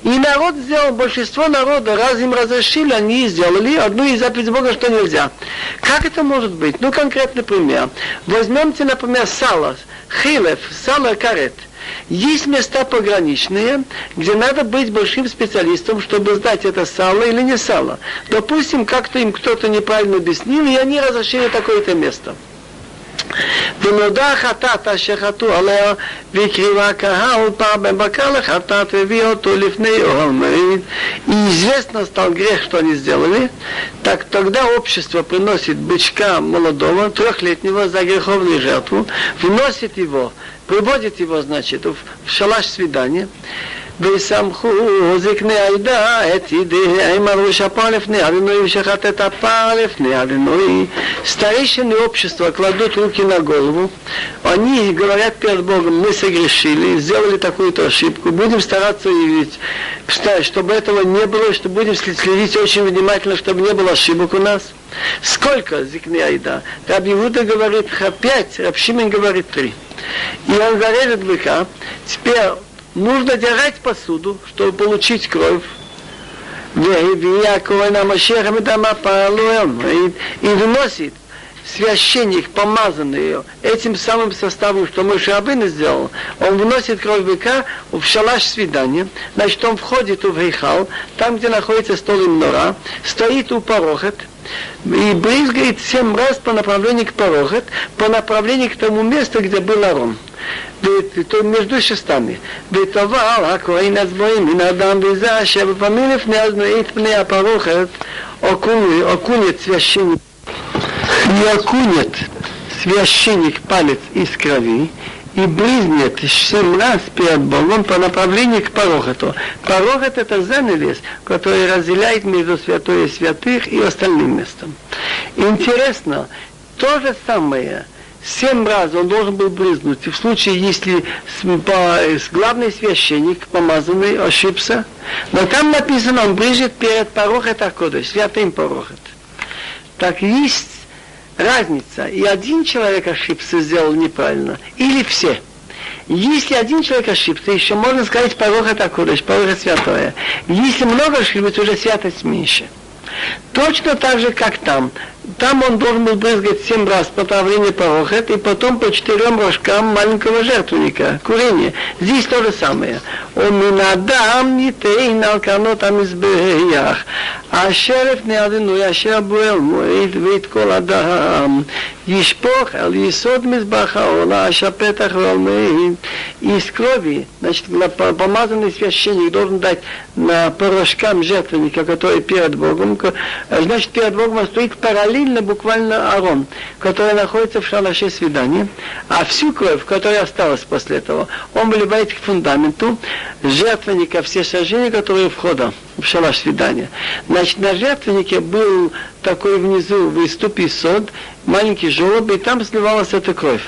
И народ сделал, большинство народа, раз им разрешили, они сделали одну из заповедей Бога, что нельзя. Как это может быть? Ну, конкретный пример. Возьмемте, например, сало, хилев, сало карет. Есть места пограничные, где надо быть большим специалистом, чтобы знать, это сало или не сало. Допустим, как-то им кто-то неправильно объяснил, и они разрешили такое-то место. ונודע חטאת אשר חטאו עליה והקריבה הקהל פעם בקר לחטאת והביא אותו לפני אוהל מועד. И известно стал грех, что они сделали, так тогда общество приносит бычка молодого, трехлетнего за греховную жертву, вносит его, приводит его, значит, в шалаш свидания, ויסמכו זקני העדה את ידיהם על ראש הפר לפני אדינוי ושחט את הפר לפני אדינוי. Старейшины общества кладут руки на голову, они говорят перед Богом, мы согрешили, сделали такую-то ошибку, будем стараться явить, чтобы этого не было, что будем следить очень внимательно, чтобы не было ошибок у нас. Сколько зикни айда? Раби Иуда говорит пять, Рабшимин говорит три. И он зарежет быка. Теперь нужно держать посуду, чтобы получить кровь. И выносит священник, помазанный ее, этим самым составом, что мы Шабын сделал, он вносит кровь быка в шалаш свидания, значит, он входит в Хейхал, там, где находится стол и мнора, стоит у порохет, и брызгает семь раз по направлению к порохет, по направлению к тому месту, где был Арон между шестами. ותאמר הכהן הצבועים מן האדם בזה אשר בפעמים לפני את פני הפרוכת окунет священник не окунет священник палец из крови и брызнет семь раз перед Богом по направлению к порохоту. Порохот это занавес, который разделяет между святой и святых и остальным местом. Интересно, то же самое – семь раз он должен был брызнуть. В случае, если главный священник, помазанный, ошибся. Но там написано, он брызжет перед порохет Акодыш, святым порохет. Так есть разница. И один человек ошибся, сделал неправильно. Или все. Если один человек ошибся, еще можно сказать порог это кудыш, порог святое. Если много ошибок, уже святость меньше. Точно так же, как там там он должен был брызгать семь раз потравление порохет и потом по четырем рожкам маленького жертвенника, курение. Здесь то же самое. Он не надам, не ты, и налкано там из беях. А шериф не один, и ашер буэл, муэйт, вейт кол адам. Ешпох, ал есод мизбаха, ола, аша петах, Из крови, значит, помазанный священник должен дать на порошкам жертвенника, который перед Богом, значит, перед Богом стоит параллельно буквально Арон, который находится в шалаше свидания, а всю кровь, которая осталась после этого, он выливает к фундаменту, жертвенника все сожжения, которые входа в шалаш свидания. Значит, на жертвеннике был такой внизу выступ и сод, маленький желоб, и там сливалась эта кровь.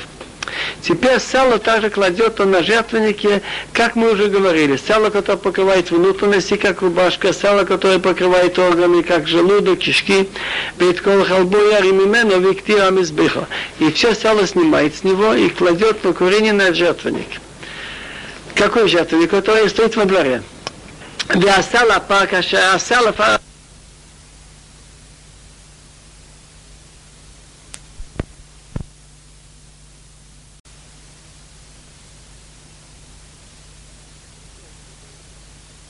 Теперь сало также кладет он на жертвеннике, как мы уже говорили, сало, которое покрывает внутренности, как рубашка, сало, которое покрывает органы, как желудок, кишки, бейткол халбуя, римимена, виктира, мизбиха. И все сало снимает с него и кладет на курение на жертвенник. Какой жертвенник? Который стоит во дворе. Для сала а сала парка.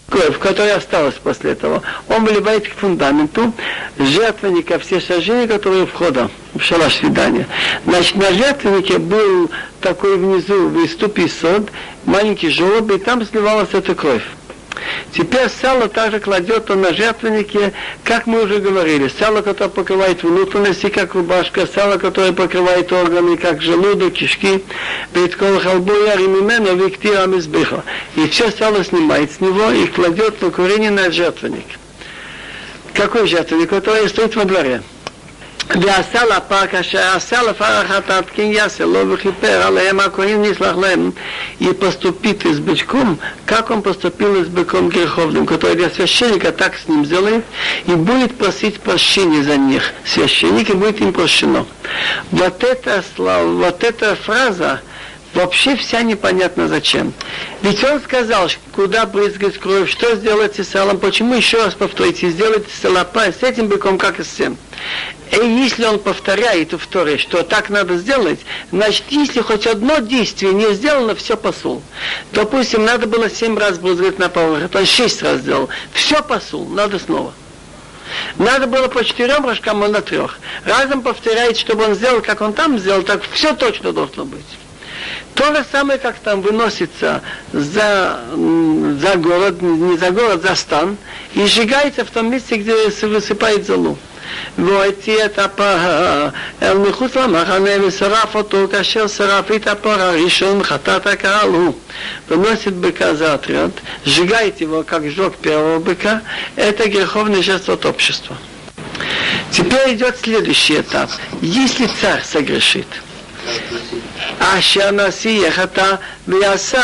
Кровь, которая осталась после этого, он выливает к фундаменту жертвенника все сожжения, которые входа в шалаш свидания. Значит, на жертвеннике был такой внизу выступ и сод, маленький желоб, и там сливалась эта кровь. Теперь сало также кладет он на жертвеннике, как мы уже говорили, сало, которое покрывает внутренности, как рубашка, сало, которое покрывает органы, как желудок, кишки, бейткол халбоя, римимено, виктира мизбиха. И все сало снимает с него и кладет на курение на жертвенник. Какой жертвенник, который стоит во дворе? ועשה לפר כאשר עשה לפר החטאת כן יעשה לו וכיפר עליהם הכהן נסלח лем и поступит с бычком, как он поступил с быком греховным, который для священника так с ним сделает, и будет просить прощения за них. Священник и будет им прощено. Вот эта, слава, вот эта фраза, вообще вся непонятно зачем. Ведь он сказал, куда брызгать кровь, что сделать с салом, почему еще раз повторите, сделать салапа с этим быком, как и с всем. И если он повторяет в Торе, что так надо сделать, значит, если хоть одно действие не сделано, все посул. Допустим, надо было семь раз брызгать на поверхность, он шесть раз сделал. Все посул, надо снова. Надо было по четырем рожкам, он на трех. Разом повторяет, чтобы он сделал, как он там сделал, так все точно должно быть. То же самое, как там выносится за, за город, не за город, за стан, и сжигается в том месте, где высыпает золу. והוציא את הפר אל מחוץ למחנה ושרף אותו כאשר שרף את הפר הראשון חטאת הקהל הוא выносит быка за отряд, сжигает его, как сжег первого быка, это греховное жертва от общества. Теперь идет следующий этап. Если царь согрешит, אשר נשיא יחטא ויעשה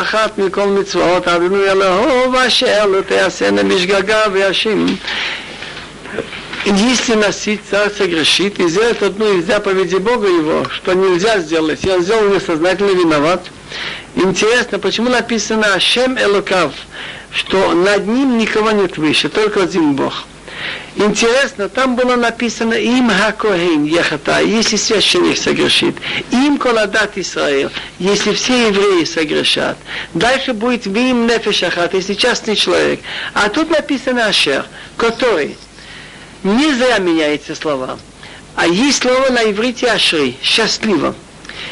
אחת מכל מצוות אדוני אלוהו ואשר לא תעשנה בשגגה וישים если носить царь согрешит и сделает одну из заповедей Бога его, что нельзя сделать, и он сделал несознательно виноват. Интересно, почему написано Ашем Элокав, что над ним никого нет выше, только один Бог. Интересно, там было написано им Хакоин Ехата, если священник согрешит, им Коладат Исраил, если все евреи согрешат. Дальше будет Вим Нефешахат, если частный человек. А тут написано Ашер, который не зря меняются слова. А есть слово на иврите ашри, счастливо.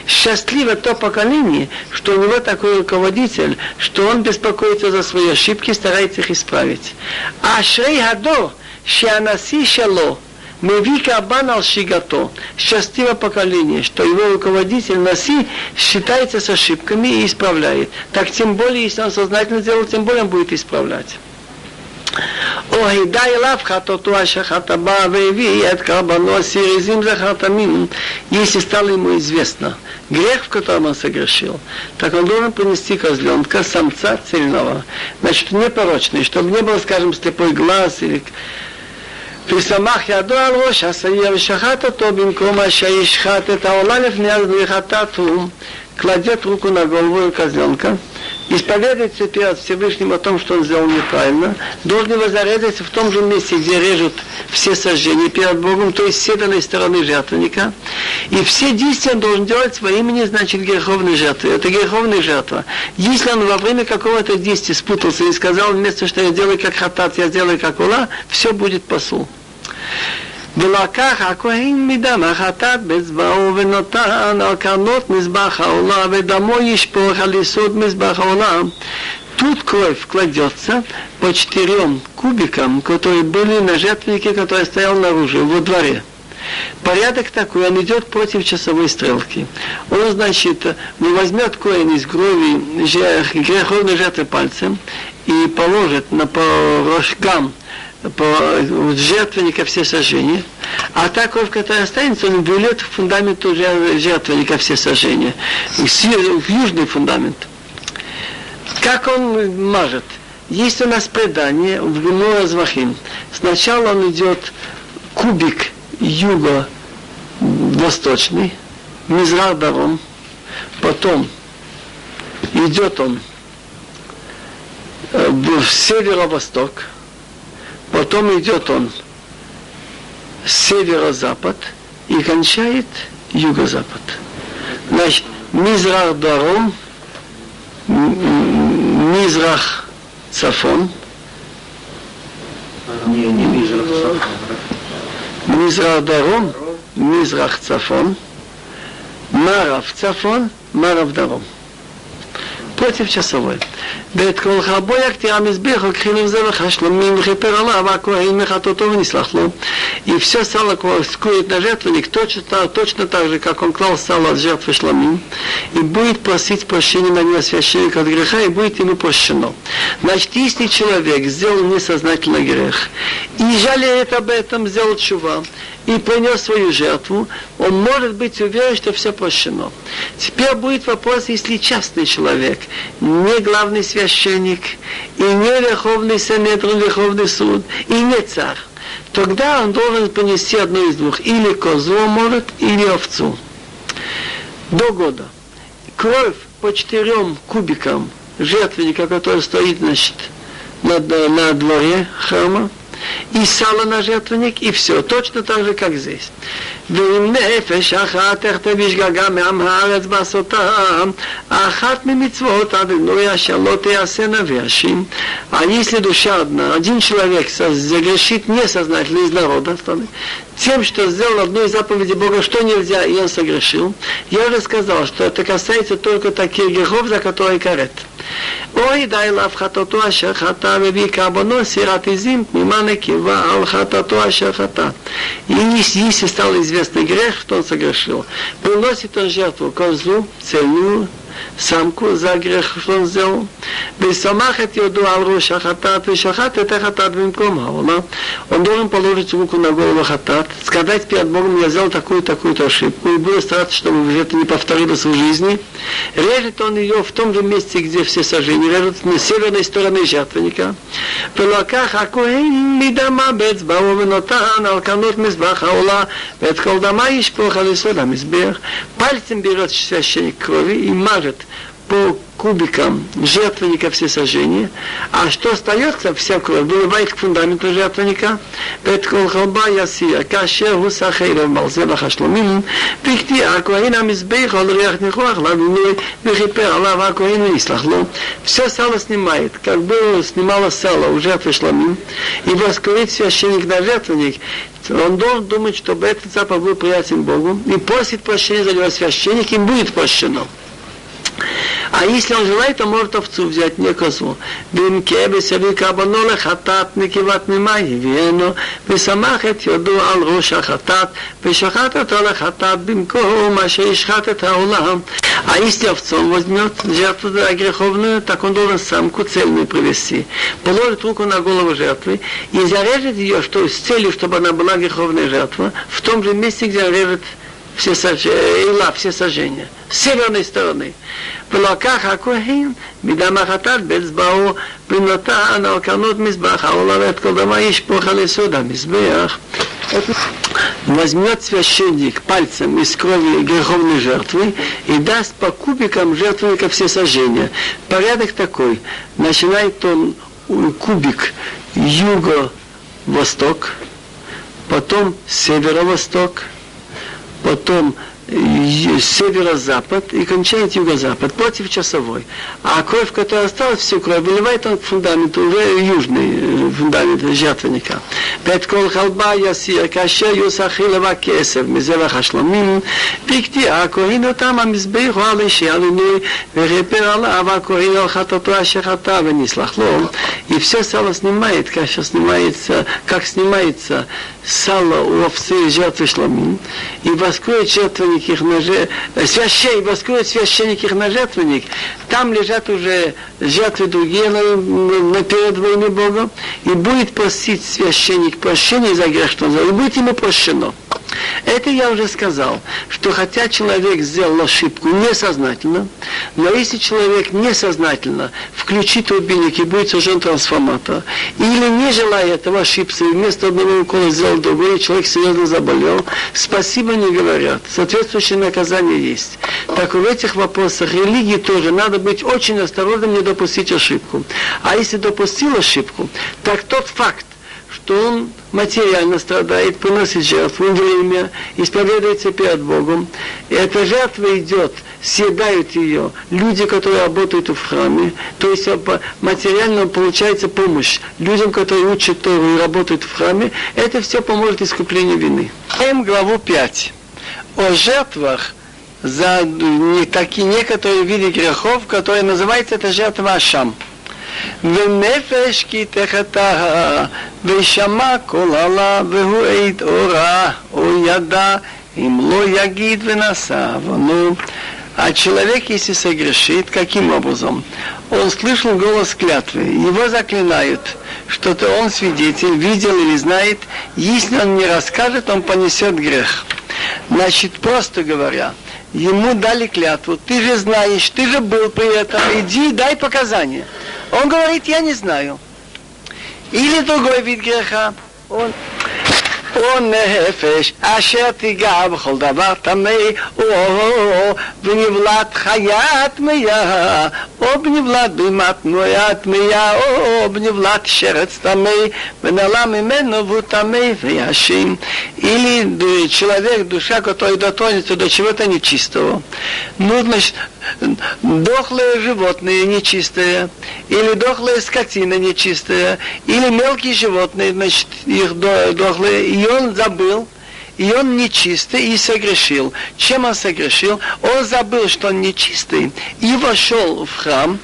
Счастливо то поколение, что у него такой руководитель, что он беспокоится за свои ошибки, старается их исправить. Ашрей хадо, шианаси шало, Меви Кабан Алшигато, счастливое поколение, что его руководитель Наси считается с ошибками и исправляет. Так тем более, если он сознательно сделал, тем более он будет исправлять. או הידי אליו חטאתו אשר חטא בה והביא את קרבנו סיריזים захартамин, если стало ему известно грех, в котором он согрешил, так он должен принести козленка, самца цельного, значит, непорочный, чтобы не было, скажем, слепой глаз или ושמח ידו על ראש השעיר ושחט אותו במקום אשר ישחט את העולה לפני זריחתת הוא кладет руку на голову козленка, исповедуется перед Всевышним о том, что он сделал неправильно, должен его зарезать в том же месте, где режут все сожжения перед Богом, то есть с северной стороны жертвенника. И все действия он должен делать во имени, значит, греховной жертвы. Это греховная жертва. Если он во время какого-то действия спутался и сказал, вместо что я делаю как хатат, я делаю как ула, все будет посул. ולקח הכהן מדם החטאת בצבאו ונותן על קרנות מזבח העולה ודמו ישפוך על יסוד מזבח העולה. Тут кровь кладется по четырем кубикам, которые были на жертвеннике, который стоял наружу, во дворе. Порядок такой, он идет против часовой стрелки. Он, значит, возьмет коин из крови греховной жертвы пальцем и положит на рожкам по жертвенника все сожжения, а та кровь, которая останется, он вылет в фундамент уже жертвенника все сожжения, в южный фундамент. Как он мажет? Есть у нас предание в Гемора Звахим. Сначала он идет кубик юго-восточный, Мизрах Даром, потом идет он в северо-восток, Потом идет он северо-запад и кончает юго-запад. Значит, Мизрах Даром, Мизрах Цафон, не, не Мизрах Цафон. Мизрах Даром, Мизрах Цафон, Марав Цафон, Марав Даром. Против часовой. ואת כל חרבו יקטיר המזבח, לוקחים עם זבח השלמים וכיפר עליו, הכהן מחטאותו ונסלח לו. И все сало скует на жертвенник точно, точно так же, как он клал сало от жертвы шламим, и будет просить прощения на него священника от греха, и будет ему прощено. Значит, если человек сделал несознательно грех, и жалеет об этом, сделал чува, и принес свою жертву, он может быть уверен, что все прощено. Теперь будет вопрос, если частный человек, не главный священник, и не верховный санедрон, верховный суд, и не царь, тогда он должен понести одну из двух, или козу может, или овцу. До года. Кровь по четырем кубикам жертвенника, который стоит, значит, на, на дворе храма, и сало на жертвенник, и все, точно так же, как здесь. ואם נפש אחת תכתב בשגגה מעם הארץ בעשותם, אחת ממצוות אדינוי אשר לא תעשנה וישים. А если душа одна, один человек загрешит несознательно из народа, тем, что сделал одну из заповедей Бога, что нельзя, и он согрешил, я уже сказал, что это касается только таких грехов, за которые карет. אוי די להפחתתו אשר חטא והביא קרבנו סירת עזים תמימה נקבה על חטאתו אשר חטא. И если стал известный грех, что он согрешил, приносит он жертву козу, цельную, самку за грех, что он сделал. וסמך את ידו על ראש החטאת ושחט את החטאת במקום העולה. Он должен положить руку на голову хатат, сказать перед Богом, я сделал такую-такую-то ошибку, и буду стараться, чтобы это не повторилось в жизни. Режет он ее в том же месте, где все сожжения, режет на северной стороне жертвенника. ולקח הכהן מדמה באצבעו ונותן על קנות מזבח העולה, ואת כל דמה ישפוך על יסוד המזבח. Пальцем берет священник крови и мажет размажет по кубикам жертвенника все сожжения, а что остается, вся кровь выливает к фундаменту жертвенника. Бет кол ясия, а кашер гуса хейров малзева хашлумим, пикти акуаин амизбейх ал реах нихуах ладуны, ну, вихипер алав акуаину ислахло. Все сало снимает, как было снимало сало у жертвы шломин, и восковит священник на жертвенник, он должен думать, чтобы этот запах был приятен Богу, и просит прощения за него священник, и будет прощено. А если он желает, то может овцу взять, не козу. Бим кебе сави кабанола хатат никиват мимай вену, ושמח את ידו על ראש החטאת, ושחט אותו לחטאת במקום מה שישחט את העולם. А если овцом возьмет жертву греховную, так он должен самку цельную привести. Положит руку на голову жертвы и зарежет ее что, с целью, чтобы она была греховная жертва, в том же месте, где он режет все сожжения, Эйла, все сожжения, с северной стороны. В лаках Акухин, Бидамахатат, Бецбау, Принота, Аналканут, Мизбах, Аулавет, Колдама, Ишпоха, Лесуда, Мизбах. Возьмет священник пальцем из крови греховной жертвы и даст по кубикам жертвенника все сожжения. Порядок такой. Начинает он кубик юго-восток, потом северо-восток, потом северо-запад и кончает юго-запад против часовой. А кровь, которая осталась, всю кровь выливает он к фундаменту, уже южный э, фундамент жертвенника. Бет кол халба ясир каше юсахилова кесев мизева хашламим пикти акоину там амизбейху али шиалини верепер ала ава коину ашехата венислахло. И все сало снимает, каша снимается, как снимается сало у овцы жертвы шламим. И воскроет жертвенник их на священник, священник их на жертвенник, там лежат уже жертвы другие на, на перед войны Бога, и будет просить священник прощения за грех, что он сделал, и будет ему прощено. Это я уже сказал, что хотя человек сделал ошибку несознательно, но если человек несознательно включит рубильник и будет сожжен трансформатор, или не желая этого ошибся, и вместо одного укола сделал другой, человек серьезно заболел, спасибо не говорят. Соответствующее наказание есть. Так в этих вопросах религии тоже надо быть очень осторожным, не допустить ошибку. А если допустил ошибку, так тот факт, что он материально страдает, приносит жертву время, исповедуется перед Богом. И эта жертва идет, съедают ее люди, которые работают в храме, то есть материально получается помощь людям, которые учат Тору и работают в храме, это все поможет искуплению вины. М главу 5 О жертвах за не, такие некоторые виды грехов, которые называются это жертва Ашам. ונפש כי תחתה, ושמע קול עלה, והוא עד אורה, או ידע, אם לא יגיד ונשא עוונו. А человек, если согрешит, каким образом? Он слышал голос клятвы, его заклинают, – что-то он свидетель, видел или знает, если он не расскажет, он понесет грех. Значит, просто говоря, ему дали клятву, ты же знаешь, ты же был при этом, иди дай показания. Он говорит, я не знаю. Или другой вид греха. Он או נפש אשר תיגע בכל דבר טמא, או בנבלת חיה טמאה, או בנבלת בהמה טמאה, או בנבלת שרץ טמא, ונעלה ממנו והוא טמא ויאשים. Или человек, душа, который дотронется до чего-то нечистого. Ну, значит, дохлые животные нечистые, или дохлая скотина нечистая, или мелкие животные, значит, их дохлые, и он забыл, и он нечистый и согрешил. Чем он согрешил? Он забыл, что он нечистый, и вошел в храм,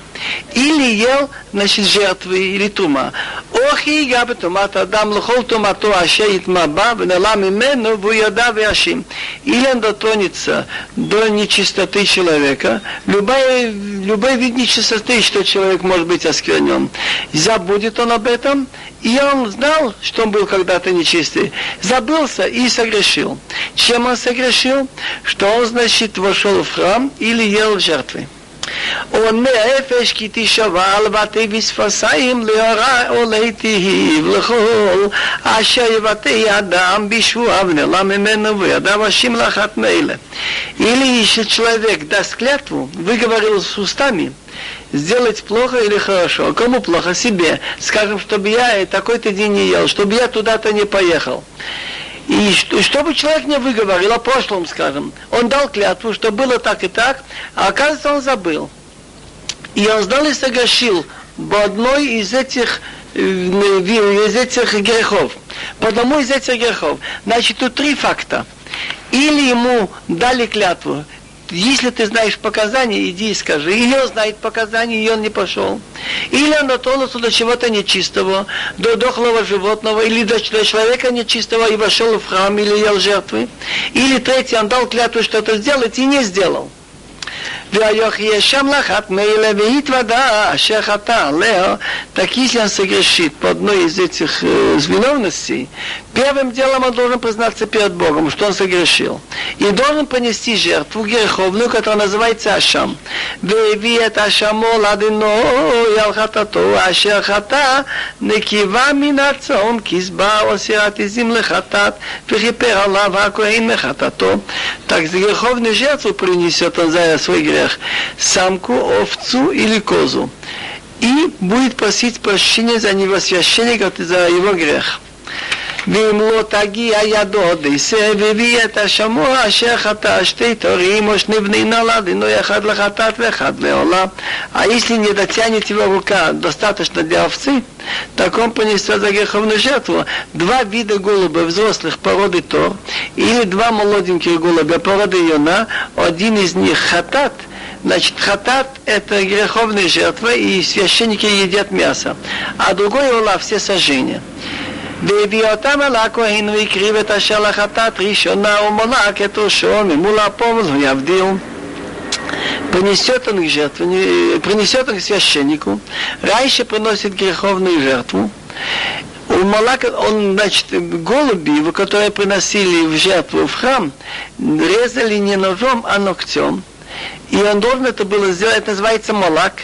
или ел, значит, жертвы или тума. Ох и габа тумат адам лохол тумато ашеит маба, внела мимену вуяда вяшим. Или он дотронется до нечистоты человека, любой, любой вид нечистоты, что человек может быть осквернен. Забудет он об этом, и он знал, что он был когда-то нечистый. Забылся и согрешил. Чем он согрешил? Что он, значит, вошел в храм или ел жертвы או נפש כי תשבע על בתי בשפסיים להורא או להיטיב לכל אשר יבטא אדם בשבועה ונעלם ממנו וידיו השים לאחת מאלה. Или если человек даст клятву, выговорил с устами, сделать плохо или хорошо. Кому плохо? Себе. Скажем, чтобы я такой-то день не ел, чтобы я туда-то не поехал. И что, чтобы человек не выговорил о прошлом, скажем, он дал клятву, что было так и так, а оказывается он забыл. И он знал и согрешил по одной из этих, э, из этих грехов. По одному из этих грехов. Значит, тут три факта. Или ему дали клятву, если ты знаешь показания, иди и скажи. Или он знает показания, и он не пошел. Или он дотронулся до чего-то нечистого, до дохлого животного, или до, до человека нечистого и вошел в храм, или ел жертвы. Или третий, он дал клятву что-то сделать и не сделал. Ваяхьешам лахат мейла веит вода, а шехата лео. Так если он согрешит по одной из этих э, виновностей, первым делом он должен признаться перед Богом, что он согрешил. И должен понести жертву греховную, которая называется Ашам. Веевиет Ашамо ладино ялхатато, ашехата некива минаца, он кизба осират изим лехатат, вехипер Аллах, а мехатато. Так за греховную жертву принесет он за свой грех грех, самку, овцу или козу. И будет просить прощения за него священника за его грех. ואם לא תגיע ידו דייסה והביא את השמוע אשר חטא שתי תורים או שני בני נולד, иной אחד לחטאת ואחד לעולה. А если не дотянет его рука достаточно для овцы, так он понесет за греховную жертву два вида голубя взрослых породы Тор или два молоденьких голубя породы Йона, один из них хатат, Значит, хатат – это греховная жертва, и священники едят мясо. А другой ола – все сожжения. והביאותם אל הכהן והקריב את אשר לחטאת ראשונה ומולק את ראשו ממול הפומל ויבדיל. Принесет он к жертве, принесет он к священнику, раньше приносит греховную жертву, у Малака, он, значит, голуби, которые приносили в жертву в храм, резали не ножом, а ногтем. И он должен это было сделать, это называется малак,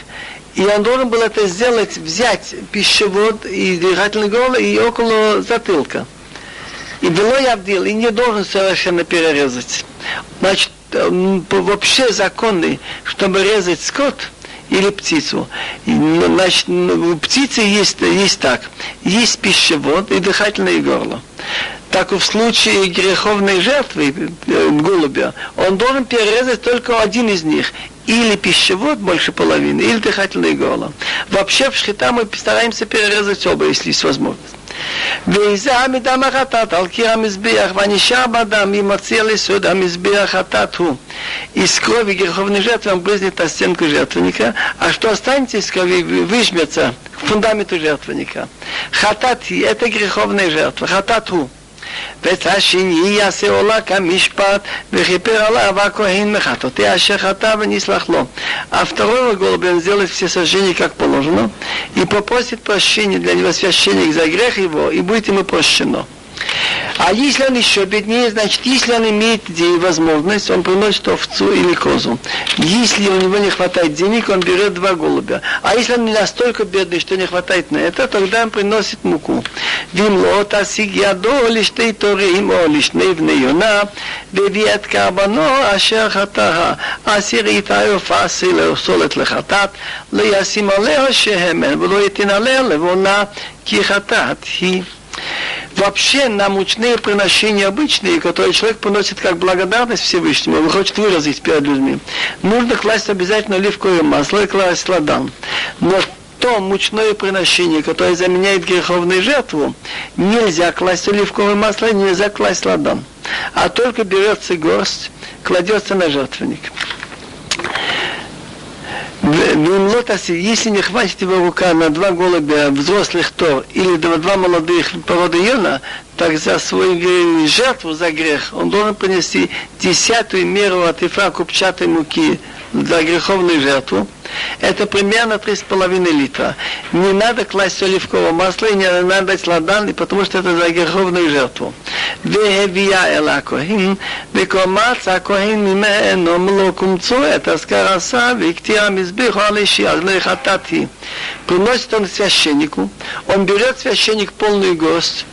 и он должен был это сделать, взять пищевод и дыхательный горло и около затылка. И было явдил, и не должен совершенно перерезать. Значит, вообще законы, чтобы резать скот или птицу. Значит, у птицы есть, есть так. Есть пищевод и дыхательное горло так и в случае греховной жертвы э, голубя, он должен перерезать только один из них. Или пищевод больше половины, или дыхательное горло. Вообще в шхита мы стараемся перерезать оба, если есть возможность. וזה מדם החטאת על קיר המזבח, והנשאר בדם אם מציע לסוד המזבח חטאת הוא. Из крови греховной жертвы он брызнет на стенку жертвенника, а что останется из крови, выжмется к фундаменту жертвенника. Хатати – это греховная жертва. Хатату. ואת השני יעשה עולה כמשפט וכיפר עליו הכהן מחטאתי אשר חטא ונסלח לו. А второго голубя он сделает все сожжения как положено и попросит прощения для него священник за грех его и будет ему прощено. А если он еще беднее, значит, если он имеет возможность, он приносит овцу или козу. Если у него не хватает денег, он берет два голубя. А если он не настолько бедный, что не хватает на это, тогда он приносит муку. ואם תשיג ידו לשתי תורים או לשני בני יונה, והביא את קרבנו אשר חטאה. אסיר איתה יופסי לאסולת לחטאת, לא ישים עליה שמן ולא ייתן עליה לבונה, כי חטאת היא. Вообще на мучные приношения обычные, которые человек приносит как благодарность Всевышнему, он хочет выразить перед людьми, нужно класть обязательно оливковое масло и класть ладан. Но то мучное приношение, которое заменяет греховную жертву, нельзя класть оливковое масло, нельзя класть ладан. А только берется горсть, кладется на жертвенник. Если не хватит его рука на два голубя взрослых Тор или два молодых породы Йона, так за свою жертву, за грех, он должен принести десятую меру от ифра купчатой муки для греховной жертвы это примерно 3,5 литра. Не надо класть оливкового масла и не надо дать ладан, потому что это за греховную жертву. Приносит он священнику, он берет священник полную гость,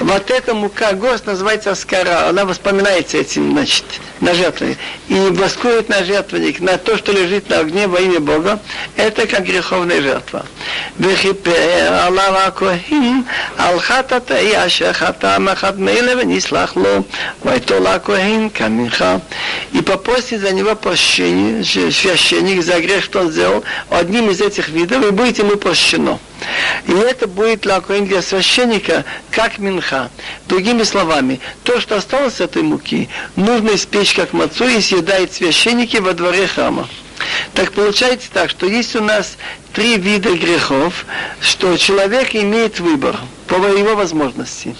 вот эта мука гост называется аскара. Она воспоминается этим, значит, на жертвенник. И воскует на жертвенник, на то, что лежит на огне во имя Бога. Это как греховная жертва. Вехипер Аллах Акохим, Алхатата и Ашахата Махадмейлева Нислахло, Вайтола Каминха. И попросит за него прощения, священник, за грех, что он сделал, одним из этих видов, и будет ему прощено. И это будет для для священника, как минха. Другими словами, то, что осталось от этой муки, нужно испечь как мацу и съедает священники во дворе храма. Так получается так, что есть у нас три вида грехов, что человек имеет выбор по его возможности.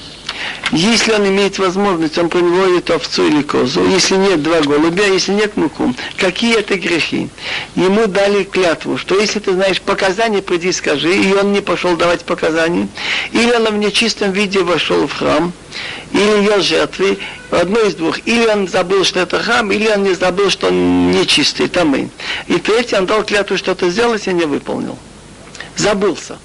Если он имеет возможность, он приводит овцу или козу. Если нет, два голубя, если нет муку. Какие это грехи? Ему дали клятву, что если ты знаешь показания, приди скажи, и он не пошел давать показания. Или он в нечистом виде вошел в храм, или ел жертвы, одно из двух. Или он забыл, что это храм, или он не забыл, что он нечистый, там и. И третий, он дал клятву что-то сделать и не выполнил. Забылся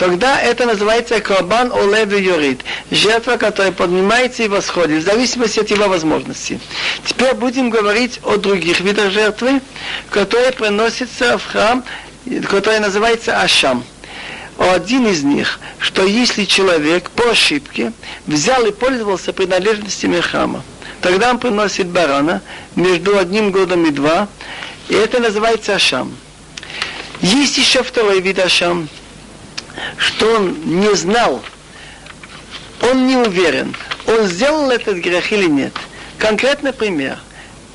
тогда это называется Корбан Олев Юрид. Жертва, которая поднимается и восходит, в зависимости от его возможностей. Теперь будем говорить о других видах жертвы, которые приносятся в храм, который называется Ашам. Один из них, что если человек по ошибке взял и пользовался принадлежностями храма, тогда он приносит барана между одним годом и два, и это называется Ашам. Есть еще второй вид Ашам – что он не знал, он не уверен, он сделал этот грех или нет. Конкретный пример.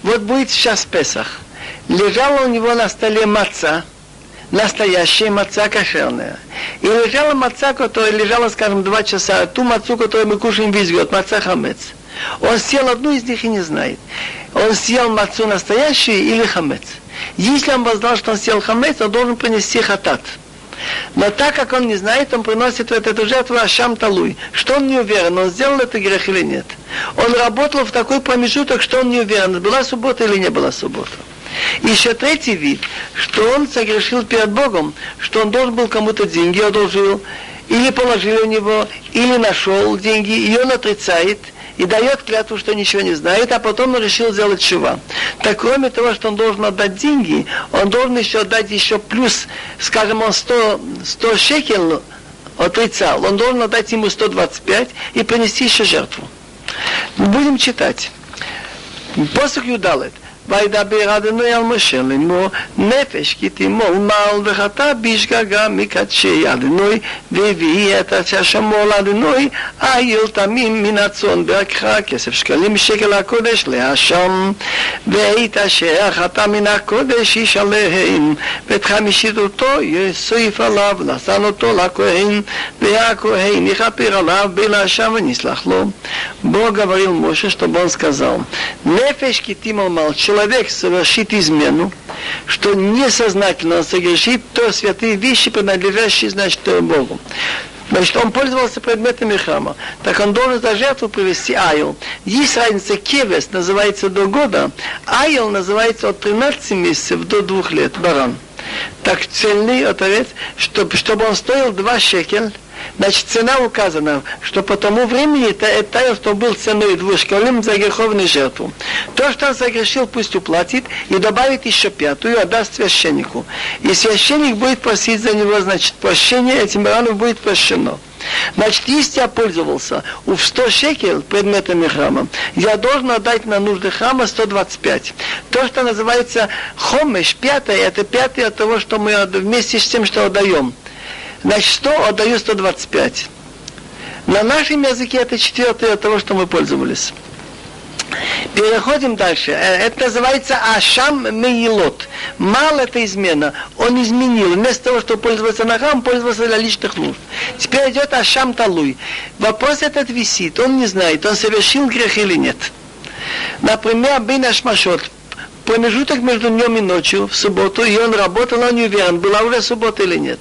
Вот будет сейчас Песах. Лежала у него на столе маца, настоящая маца кошерная. И лежала маца, которая лежала, скажем, два часа, ту мацу, которую мы кушаем весь год, маца хамец. Он съел одну из них и не знает. Он съел мацу настоящую или хамец. Если он вознал, что он съел хамец, он должен принести хатат. Но так как он не знает, он приносит вот эту жертву Ашам Талуй. Что он не уверен, он сделал это грех или нет. Он работал в такой промежуток, что он не уверен, была суббота или не была суббота. Еще третий вид, что он согрешил перед Богом, что он должен был кому-то деньги одолжил, или положили у него, или нашел деньги, и он отрицает – и дает клятву, что ничего не знает, а потом он решил сделать чува. Так кроме того, что он должен отдать деньги, он должен еще отдать еще плюс, скажем, он 100, 100 шекел отрицал, он должен отдать ему 125 и принести еще жертву. Будем читать. Посох Юдалет. וידבר אדוני על משה לאמור נפש כי תימול מעל וחטא בשגגה מקדשי אדוני והביאי את השמור לאדוני אייל תמים מן הצאן ברכך כסף שקלים שקל הקודש להשם. ואית אשר חטא מן הקודש ישלם ואת חמישית אותו יוסיף עליו נתן אותו לכהן והכהן יכפר עליו בלעשם ונסלח לו. בוא גבריל משה שטובונס סקזל נפש כי תימול מעל человек совершит измену, что несознательно он согрешит, то святые вещи, принадлежащие, значит, Богу. Значит, он пользовался предметами храма. Так он должен за жертву привести айл. Есть разница, кевес называется до года, айл называется от 13 месяцев до 2 лет, баран. Так цельный отовец, чтобы, чтобы он стоил 2 шекель, Значит, цена указана, что по тому времени это, это что был ценой двух за греховную жертву. То, что он согрешил, пусть уплатит и добавит еще пятую, отдаст священнику. И священник будет просить за него, значит, прощение, этим бараном будет прощено. Значит, если я пользовался у 100 шекел предметами храма, я должен отдать на нужды храма 125. То, что называется хомеш, пятое, это пятое от того, что мы вместе с тем, что отдаем. Значит, 100 отдаю 125. На нашем языке это четвертое от того, что мы пользовались. Переходим дальше. Э, это называется Ашам Меилот. Мал это измена. Он изменил. Вместо того, чтобы пользоваться ногам, пользовался для личных нужд. Теперь идет Ашам Талуй. Вопрос этот висит. Он не знает, он совершил грех или нет. Например, Бин Ашмашот промежуток между днем и ночью, в субботу, и он работал, он не уверен, была уже суббота или нет.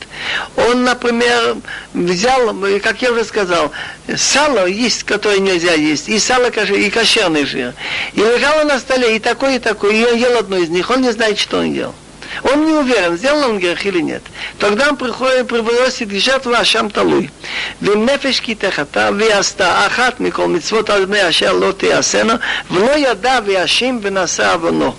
Он, например, взял, ну, как я уже сказал, сало есть, которое нельзя есть, и сало кошер, и кошерный жир. И лежало на столе и такое, и такое, и он ел одно из них, он не знает, что он ел. Он не уверен, сделал он грех или нет. Тогда он приходит, приносит жертву Ашам Талуй. Вим нефеш китехата, виаста ахат микол митцвот адме ашер лоти асена, вло яда виашим венаса авоно.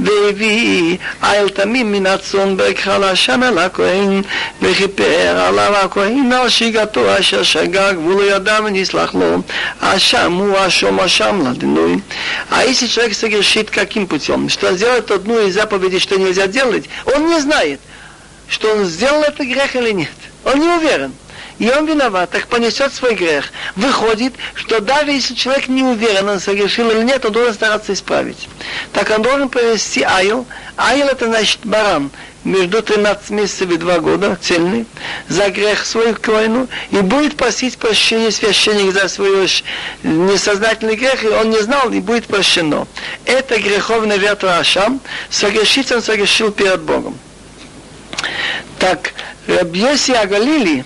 והביא אל תמים מן הצאן בקחה לשם אל הכהן וכיפר עליו הכהן על שיגתו אשר שגג והוא לא ידע ונסלח לו אשם הוא אשום אשם לדינוי А если человек согрешит каким путем? Что сделает одну из заповедей, что нельзя делать, он не знает, что он сделал это грех или нет. Он не уверен. И он виноват, так понесет свой грех. Выходит, что даже если человек не уверен, он согрешил или нет, он должен стараться исправить. Так он должен провести айл. Айл это значит баран между 13 месяцев и 2 года, цельный, за грех свой к войну, и будет просить прощения священник за свой несознательный грех, и он не знал, и будет прощено. Это греховный жертва Ашам, согрешить он согрешил перед Богом. Так, Рабьеси Агалили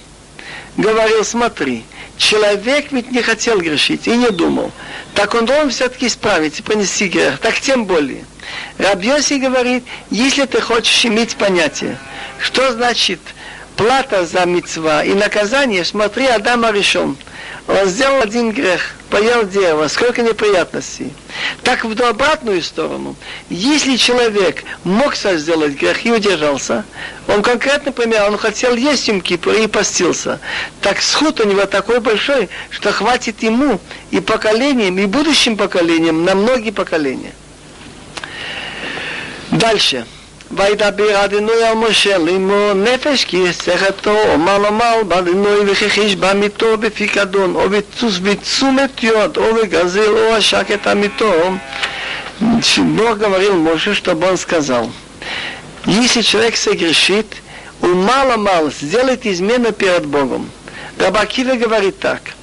говорил, смотри, человек ведь не хотел грешить и не думал. Так он должен все-таки исправить и понести грех. Так тем более. Рабьоси говорит, если ты хочешь иметь понятие, что значит плата за мецва и наказание, смотри, Адам решен. Он сделал один грех, поел дерево, сколько неприятностей. Так в обратную сторону, если человек мог сделать грех и удержался, он конкретно, например, он хотел есть им кипр и постился, так сход у него такой большой, что хватит ему и поколениям, и будущим поколениям на многие поколения. Дальше. וידבר אדינוי על משה לאמור נפש כי יסכתו אומר לומר באדינוי וכחיש במיתו בפיקדון או בתשומת יוד או בגזל או עשק את המיתו Бог говорил Моше, чтобы он сказал, если человек согрешит, он мало-мало сделает измену перед Богом. Рабакива говорит так –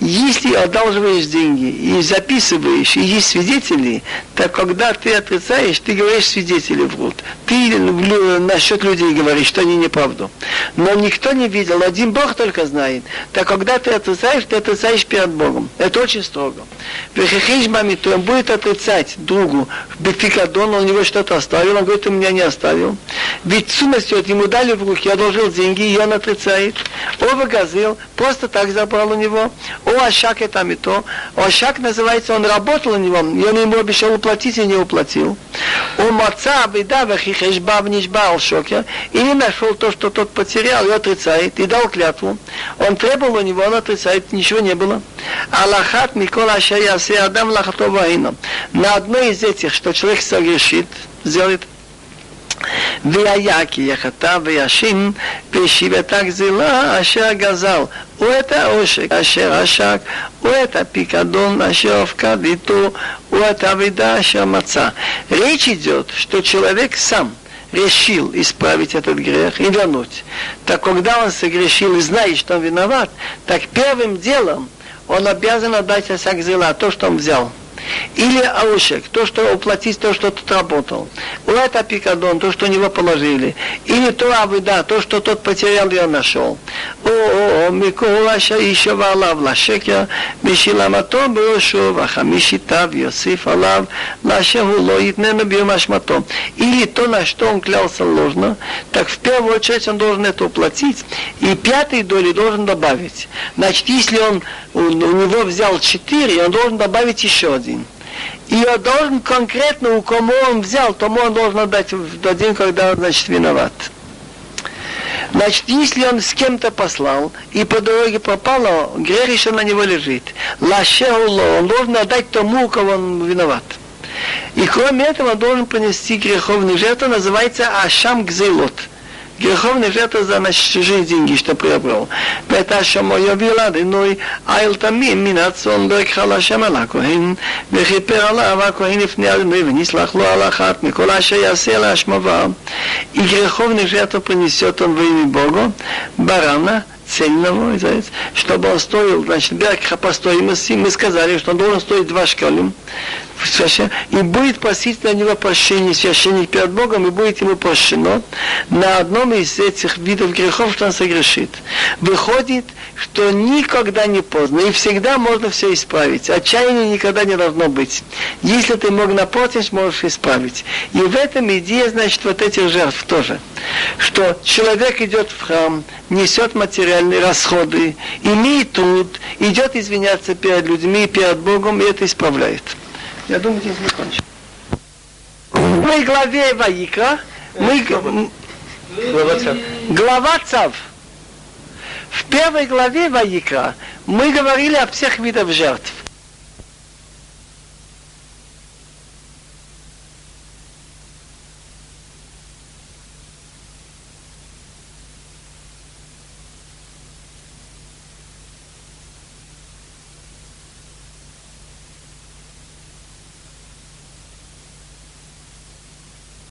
если одалживаешь деньги и записываешь, и есть свидетели, так когда ты отрицаешь, ты говоришь, свидетели врут. Ты насчет людей говоришь, что они неправду. Но никто не видел, один Бог только знает. Так когда ты отрицаешь, ты отрицаешь перед Богом. Это очень строго. То он будет отрицать другу, Бефикадон, он у него что-то оставил, он говорит, у меня не оставил. Ведь сумность ему дали в руки, одолжил деньги, и он отрицает. Оба газил, просто так забрал у него. О Ашак это Амито. О Ашак называется, он работал у него, и он ему обещал уплатить и не уплатил. О Маца Абида Вахихешба Внишба Алшокер. Или нашел то, что тот потерял и отрицает, и дал клятву. Он требовал у него, он отрицает, ничего не было. Аллахат Микола Ашаясе Адам Лахатова На одной из этих, что человек согрешит, сделает והיה כי יחטא וישין בישיבתה גזילה אשר גזל, או את העושק אשר עשק, או את הפיקדון אשר הופקד איתו, או את האבידה אשר מצא. Речь идет, что человек сам решил исправить этот грех и вернуть. Так когда он согрешил и знает, что он виноват, так первым делом он обязан отдать Асакзила, то, что он взял. Или аушек, то, что уплатить, то, что тот работал. У это пикадон, то, что у него положили. Или то а авыда, то, что тот потерял, я нашел. О, о, о, Миколаша еще валав лашекер, мишиламато брошо, вахамишитав, Йосиф алав, лашеху лоит, нену биомашмато. Или то, на что он клялся ложно, так в первую очередь он должен это уплатить, и пятой доли должен добавить. Значит, если он у, у него взял четыре, он должен добавить еще один. И он должен конкретно, у кого он взял, тому он должен отдать в день, когда он, значит, виноват. Значит, если он с кем-то послал, и по дороге попало, грех еще на него лежит. Лашеуло, он должен отдать тому, у кого он виноват. И кроме этого он должен принести греховную жертву, называется Ашам Гзейлот – греховный это за наши чужие деньги, что приобрел. Это моя мое вилады, но ну и айл тамим минацон бекхал Ашем ала коhen, вехипер алав акоhen ифне адной, венислах ло алахат, микола шеясе ла ашмова. И греховный жертв принесет он во имя Бога, барана, цельного, чтобы он стоил, значит, бекха по стоимости, мы сказали, что он должен стоить два шкалю и будет просить на него прощения священник перед Богом, и будет ему прощено на одном из этих видов грехов, что он согрешит. Выходит, что никогда не поздно, и всегда можно все исправить. Отчаяния никогда не должно быть. Если ты мог напротив, можешь исправить. И в этом идея, значит, вот этих жертв тоже. Что человек идет в храм, несет материальные расходы, имеет труд, идет извиняться перед людьми, перед Богом, и это исправляет. Я думаю, здесь закончим. Мы главе Ваикра, мы... Глава Цав. Глава Цав. В первой главе Ваикра мы говорили о всех видах жертв.